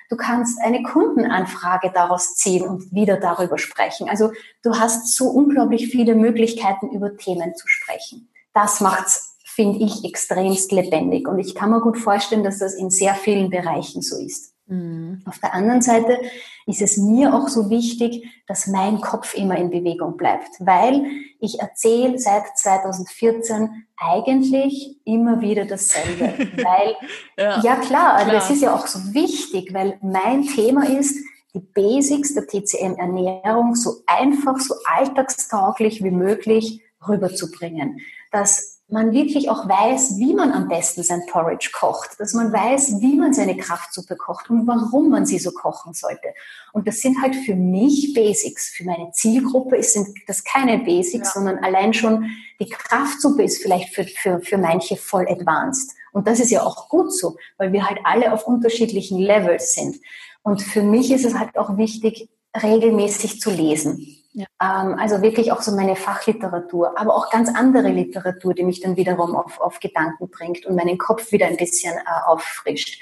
Du kannst eine Kundenanfrage daraus ziehen und wieder darüber sprechen. Also du hast so unglaublich viele Möglichkeiten, über Themen zu sprechen. Das macht's finde ich extremst lebendig. Und ich kann mir gut vorstellen, dass das in sehr vielen Bereichen so ist. Mhm. Auf der anderen Seite ist es mir auch so wichtig, dass mein Kopf immer in Bewegung bleibt, weil ich erzähle seit 2014 eigentlich immer wieder dasselbe. *laughs* weil, ja, ja klar, klar, das ist ja auch so wichtig, weil mein Thema ist, die Basics der TCM-Ernährung so einfach, so alltagstauglich wie möglich rüberzubringen. Dass man wirklich auch weiß, wie man am besten sein Porridge kocht, dass man weiß, wie man seine Kraftsuppe kocht und warum man sie so kochen sollte. Und das sind halt für mich Basics. Für meine Zielgruppe sind das keine Basics, ja. sondern allein schon die Kraftsuppe ist vielleicht für, für, für manche voll advanced. Und das ist ja auch gut so, weil wir halt alle auf unterschiedlichen Levels sind. Und für mich ist es halt auch wichtig, regelmäßig zu lesen. Ja. Ähm, also wirklich auch so meine Fachliteratur, aber auch ganz andere Literatur, die mich dann wiederum auf, auf Gedanken bringt und meinen Kopf wieder ein bisschen äh, auffrischt.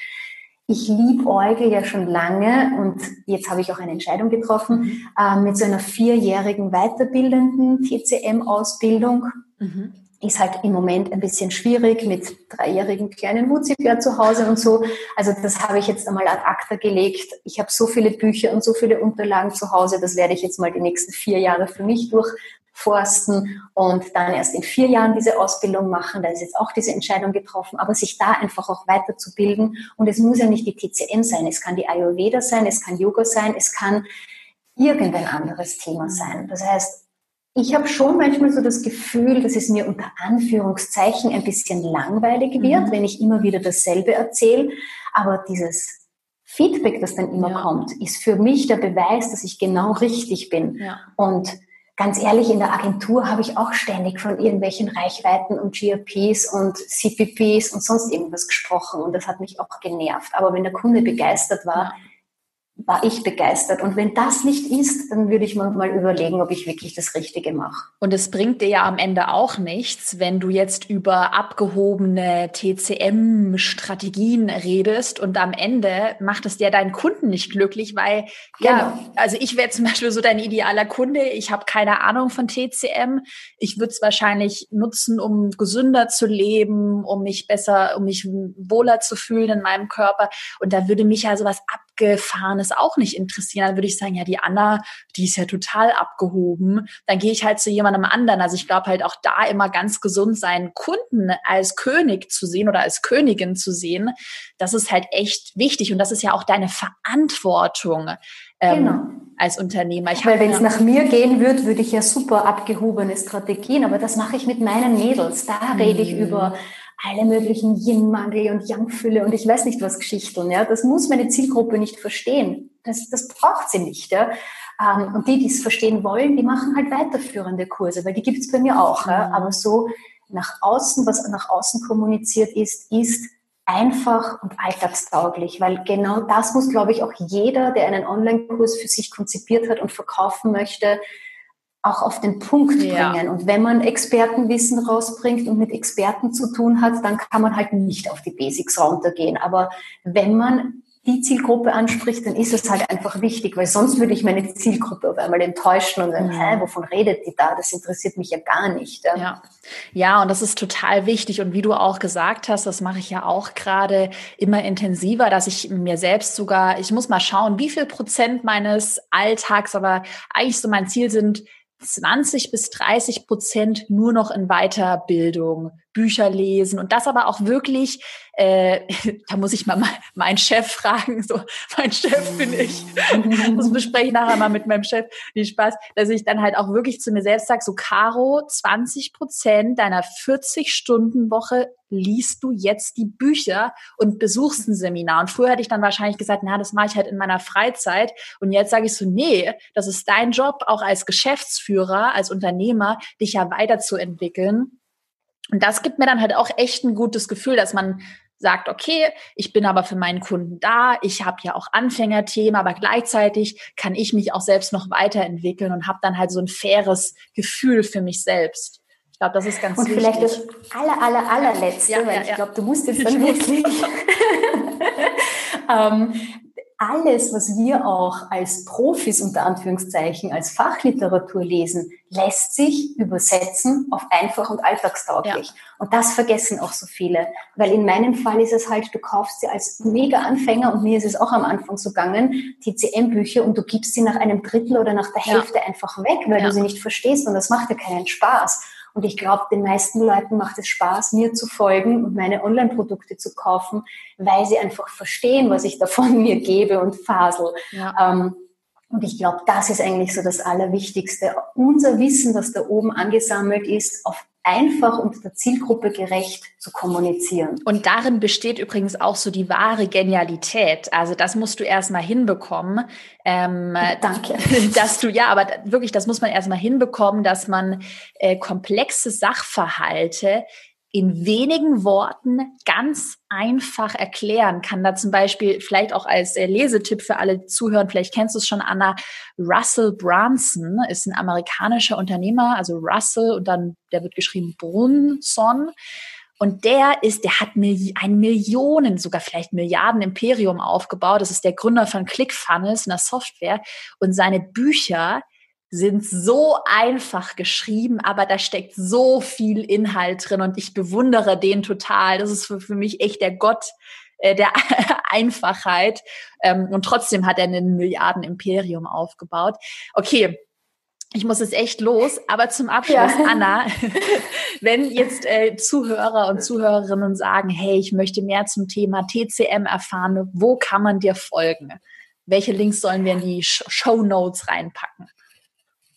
Ich liebe Euge ja schon lange und jetzt habe ich auch eine Entscheidung getroffen mhm. äh, mit so einer vierjährigen weiterbildenden TCM-Ausbildung. Mhm ist halt im Moment ein bisschen schwierig mit dreijährigen kleinen Mutzibär zu Hause und so. Also das habe ich jetzt einmal ad acta gelegt. Ich habe so viele Bücher und so viele Unterlagen zu Hause, das werde ich jetzt mal die nächsten vier Jahre für mich durchforsten und dann erst in vier Jahren diese Ausbildung machen. Da ist jetzt auch diese Entscheidung getroffen, aber sich da einfach auch weiterzubilden. Und es muss ja nicht die TCM sein, es kann die Ayurveda sein, es kann Yoga sein, es kann irgendein anderes Thema sein. Das heißt, ich habe schon manchmal so das Gefühl, dass es mir unter Anführungszeichen ein bisschen langweilig wird, mhm. wenn ich immer wieder dasselbe erzähle. Aber dieses Feedback, das dann immer ja. kommt, ist für mich der Beweis, dass ich genau richtig bin. Ja. Und ganz ehrlich, in der Agentur habe ich auch ständig von irgendwelchen Reichweiten und GRPs und CPPs und sonst irgendwas gesprochen. Und das hat mich auch genervt. Aber wenn der Kunde begeistert war, ja war ich begeistert. Und wenn das nicht ist, dann würde ich mir mal überlegen, ob ich wirklich das Richtige mache. Und es bringt dir ja am Ende auch nichts, wenn du jetzt über abgehobene TCM-Strategien redest und am Ende macht es dir deinen Kunden nicht glücklich, weil, genau. ja, also ich wäre zum Beispiel so dein idealer Kunde. Ich habe keine Ahnung von TCM. Ich würde es wahrscheinlich nutzen, um gesünder zu leben, um mich besser, um mich wohler zu fühlen in meinem Körper. Und da würde mich ja sowas ab Abgefahrenes auch nicht interessieren. Dann würde ich sagen, ja, die Anna, die ist ja total abgehoben. Dann gehe ich halt zu jemandem anderen. Also ich glaube halt auch da immer ganz gesund sein, Kunden als König zu sehen oder als Königin zu sehen. Das ist halt echt wichtig und das ist ja auch deine Verantwortung. Ähm, genau. als Unternehmer. Ich Weil wenn es nach mir gehen würde, würde ich ja super abgehobene Strategien, aber das mache ich mit meinen Mädels. Da rede ich mhm. über alle möglichen Yin-Mangel und Yang-Fülle und ich weiß nicht was Geschichten. Ja, das muss meine Zielgruppe nicht verstehen. Das, das braucht sie nicht. Ja. Ähm, und die, die es verstehen wollen, die machen halt weiterführende Kurse, weil die gibt es bei mir auch. Ja. Mhm. Aber so nach außen, was nach außen kommuniziert ist, ist einfach und alltagstauglich, weil genau das muss, glaube ich, auch jeder, der einen Online-Kurs für sich konzipiert hat und verkaufen möchte, auch auf den Punkt ja. bringen. Und wenn man Expertenwissen rausbringt und mit Experten zu tun hat, dann kann man halt nicht auf die Basics runtergehen. Aber wenn man die Zielgruppe anspricht, dann ist es halt einfach wichtig, weil sonst würde ich meine Zielgruppe auf einmal enttäuschen und sagen, hä, wovon redet die da? Das interessiert mich ja gar nicht. Ja. ja. ja, und das ist total wichtig. Und wie du auch gesagt hast, das mache ich ja auch gerade immer intensiver, dass ich mir selbst sogar, ich muss mal schauen, wie viel Prozent meines Alltags, aber eigentlich so mein Ziel sind, 20 bis 30 Prozent nur noch in Weiterbildung, Bücher lesen und das aber auch wirklich, äh, *laughs* da muss ich mal meinen Chef fragen, so, mein Chef bin ich, *laughs* das bespreche ich nachher mal mit meinem Chef, wie Spaß, dass ich dann halt auch wirklich zu mir selbst sage, so Caro, 20 Prozent deiner 40-Stunden-Woche liest du jetzt die Bücher und besuchst ein Seminar. Und früher hätte ich dann wahrscheinlich gesagt, na, das mache ich halt in meiner Freizeit. Und jetzt sage ich so, nee, das ist dein Job, auch als Geschäftsführer, als Unternehmer, dich ja weiterzuentwickeln. Und das gibt mir dann halt auch echt ein gutes Gefühl, dass man sagt, okay, ich bin aber für meinen Kunden da, ich habe ja auch Anfängerthemen, aber gleichzeitig kann ich mich auch selbst noch weiterentwickeln und habe dann halt so ein faires Gefühl für mich selbst. Ich glaube, das ist ganz Und wichtig. vielleicht das aller, aller, allerletzte, ja, weil ja, ich glaube, du musst jetzt *laughs* dann wirklich *laughs* ähm, alles, was wir auch als Profis unter Anführungszeichen, als Fachliteratur lesen, lässt sich übersetzen auf einfach und alltagstauglich. Ja. Und das vergessen auch so viele. Weil in meinem Fall ist es halt, du kaufst sie als Mega-Anfänger und mir ist es auch am Anfang so gegangen, TCM-Bücher und du gibst sie nach einem Drittel oder nach der Hälfte ja. einfach weg, weil ja. du sie nicht verstehst und das macht dir keinen Spaß. Und ich glaube, den meisten Leuten macht es Spaß, mir zu folgen und meine Online-Produkte zu kaufen, weil sie einfach verstehen, was ich davon *laughs* mir gebe und fasel. Ja. Ähm, und ich glaube, das ist eigentlich so das Allerwichtigste. Unser Wissen, das da oben angesammelt ist, auf einfach und der Zielgruppe gerecht zu kommunizieren. Und darin besteht übrigens auch so die wahre Genialität. Also das musst du erstmal hinbekommen. Ähm, Danke. *laughs* Dass du, ja, aber wirklich, das muss man erstmal hinbekommen, dass man äh, komplexe Sachverhalte in wenigen Worten ganz einfach erklären kann. Da zum Beispiel vielleicht auch als äh, Lesetipp für alle Zuhörer, vielleicht kennst du es schon, Anna, Russell Brunson ist ein amerikanischer Unternehmer, also Russell und dann, der wird geschrieben Brunson. Und der ist, der hat ein Millionen, sogar vielleicht Milliarden Imperium aufgebaut. Das ist der Gründer von ClickFunnels, einer Software. Und seine Bücher, sind so einfach geschrieben, aber da steckt so viel Inhalt drin und ich bewundere den total. Das ist für, für mich echt der Gott äh, der *laughs* Einfachheit. Ähm, und trotzdem hat er ein Milliarden-Imperium aufgebaut. Okay, ich muss es echt los, aber zum Abschluss, ja. Anna, *laughs* *laughs* wenn jetzt äh, Zuhörer und Zuhörerinnen sagen, hey, ich möchte mehr zum Thema TCM erfahren, wo kann man dir folgen? Welche Links sollen wir in die Show Notes reinpacken?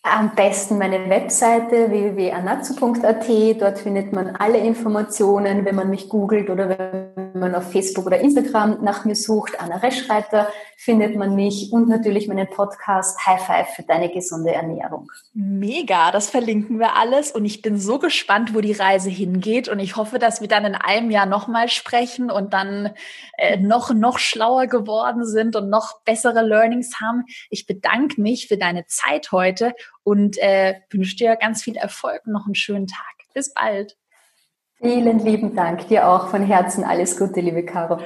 Am besten meine Webseite www.anatsu.at. Dort findet man alle Informationen, wenn man mich googelt oder wenn man auf Facebook oder Instagram nach mir sucht. Anna Reschreiter findet man mich und natürlich meinen Podcast High Five für deine gesunde Ernährung. Mega, das verlinken wir alles und ich bin so gespannt, wo die Reise hingeht und ich hoffe, dass wir dann in einem Jahr nochmal sprechen und dann äh, noch, noch schlauer geworden sind und noch bessere Learnings haben. Ich bedanke mich für deine Zeit heute und äh, wünsche dir ganz viel Erfolg und noch einen schönen Tag. Bis bald. Vielen lieben Dank. Dir auch von Herzen alles Gute, liebe Caro.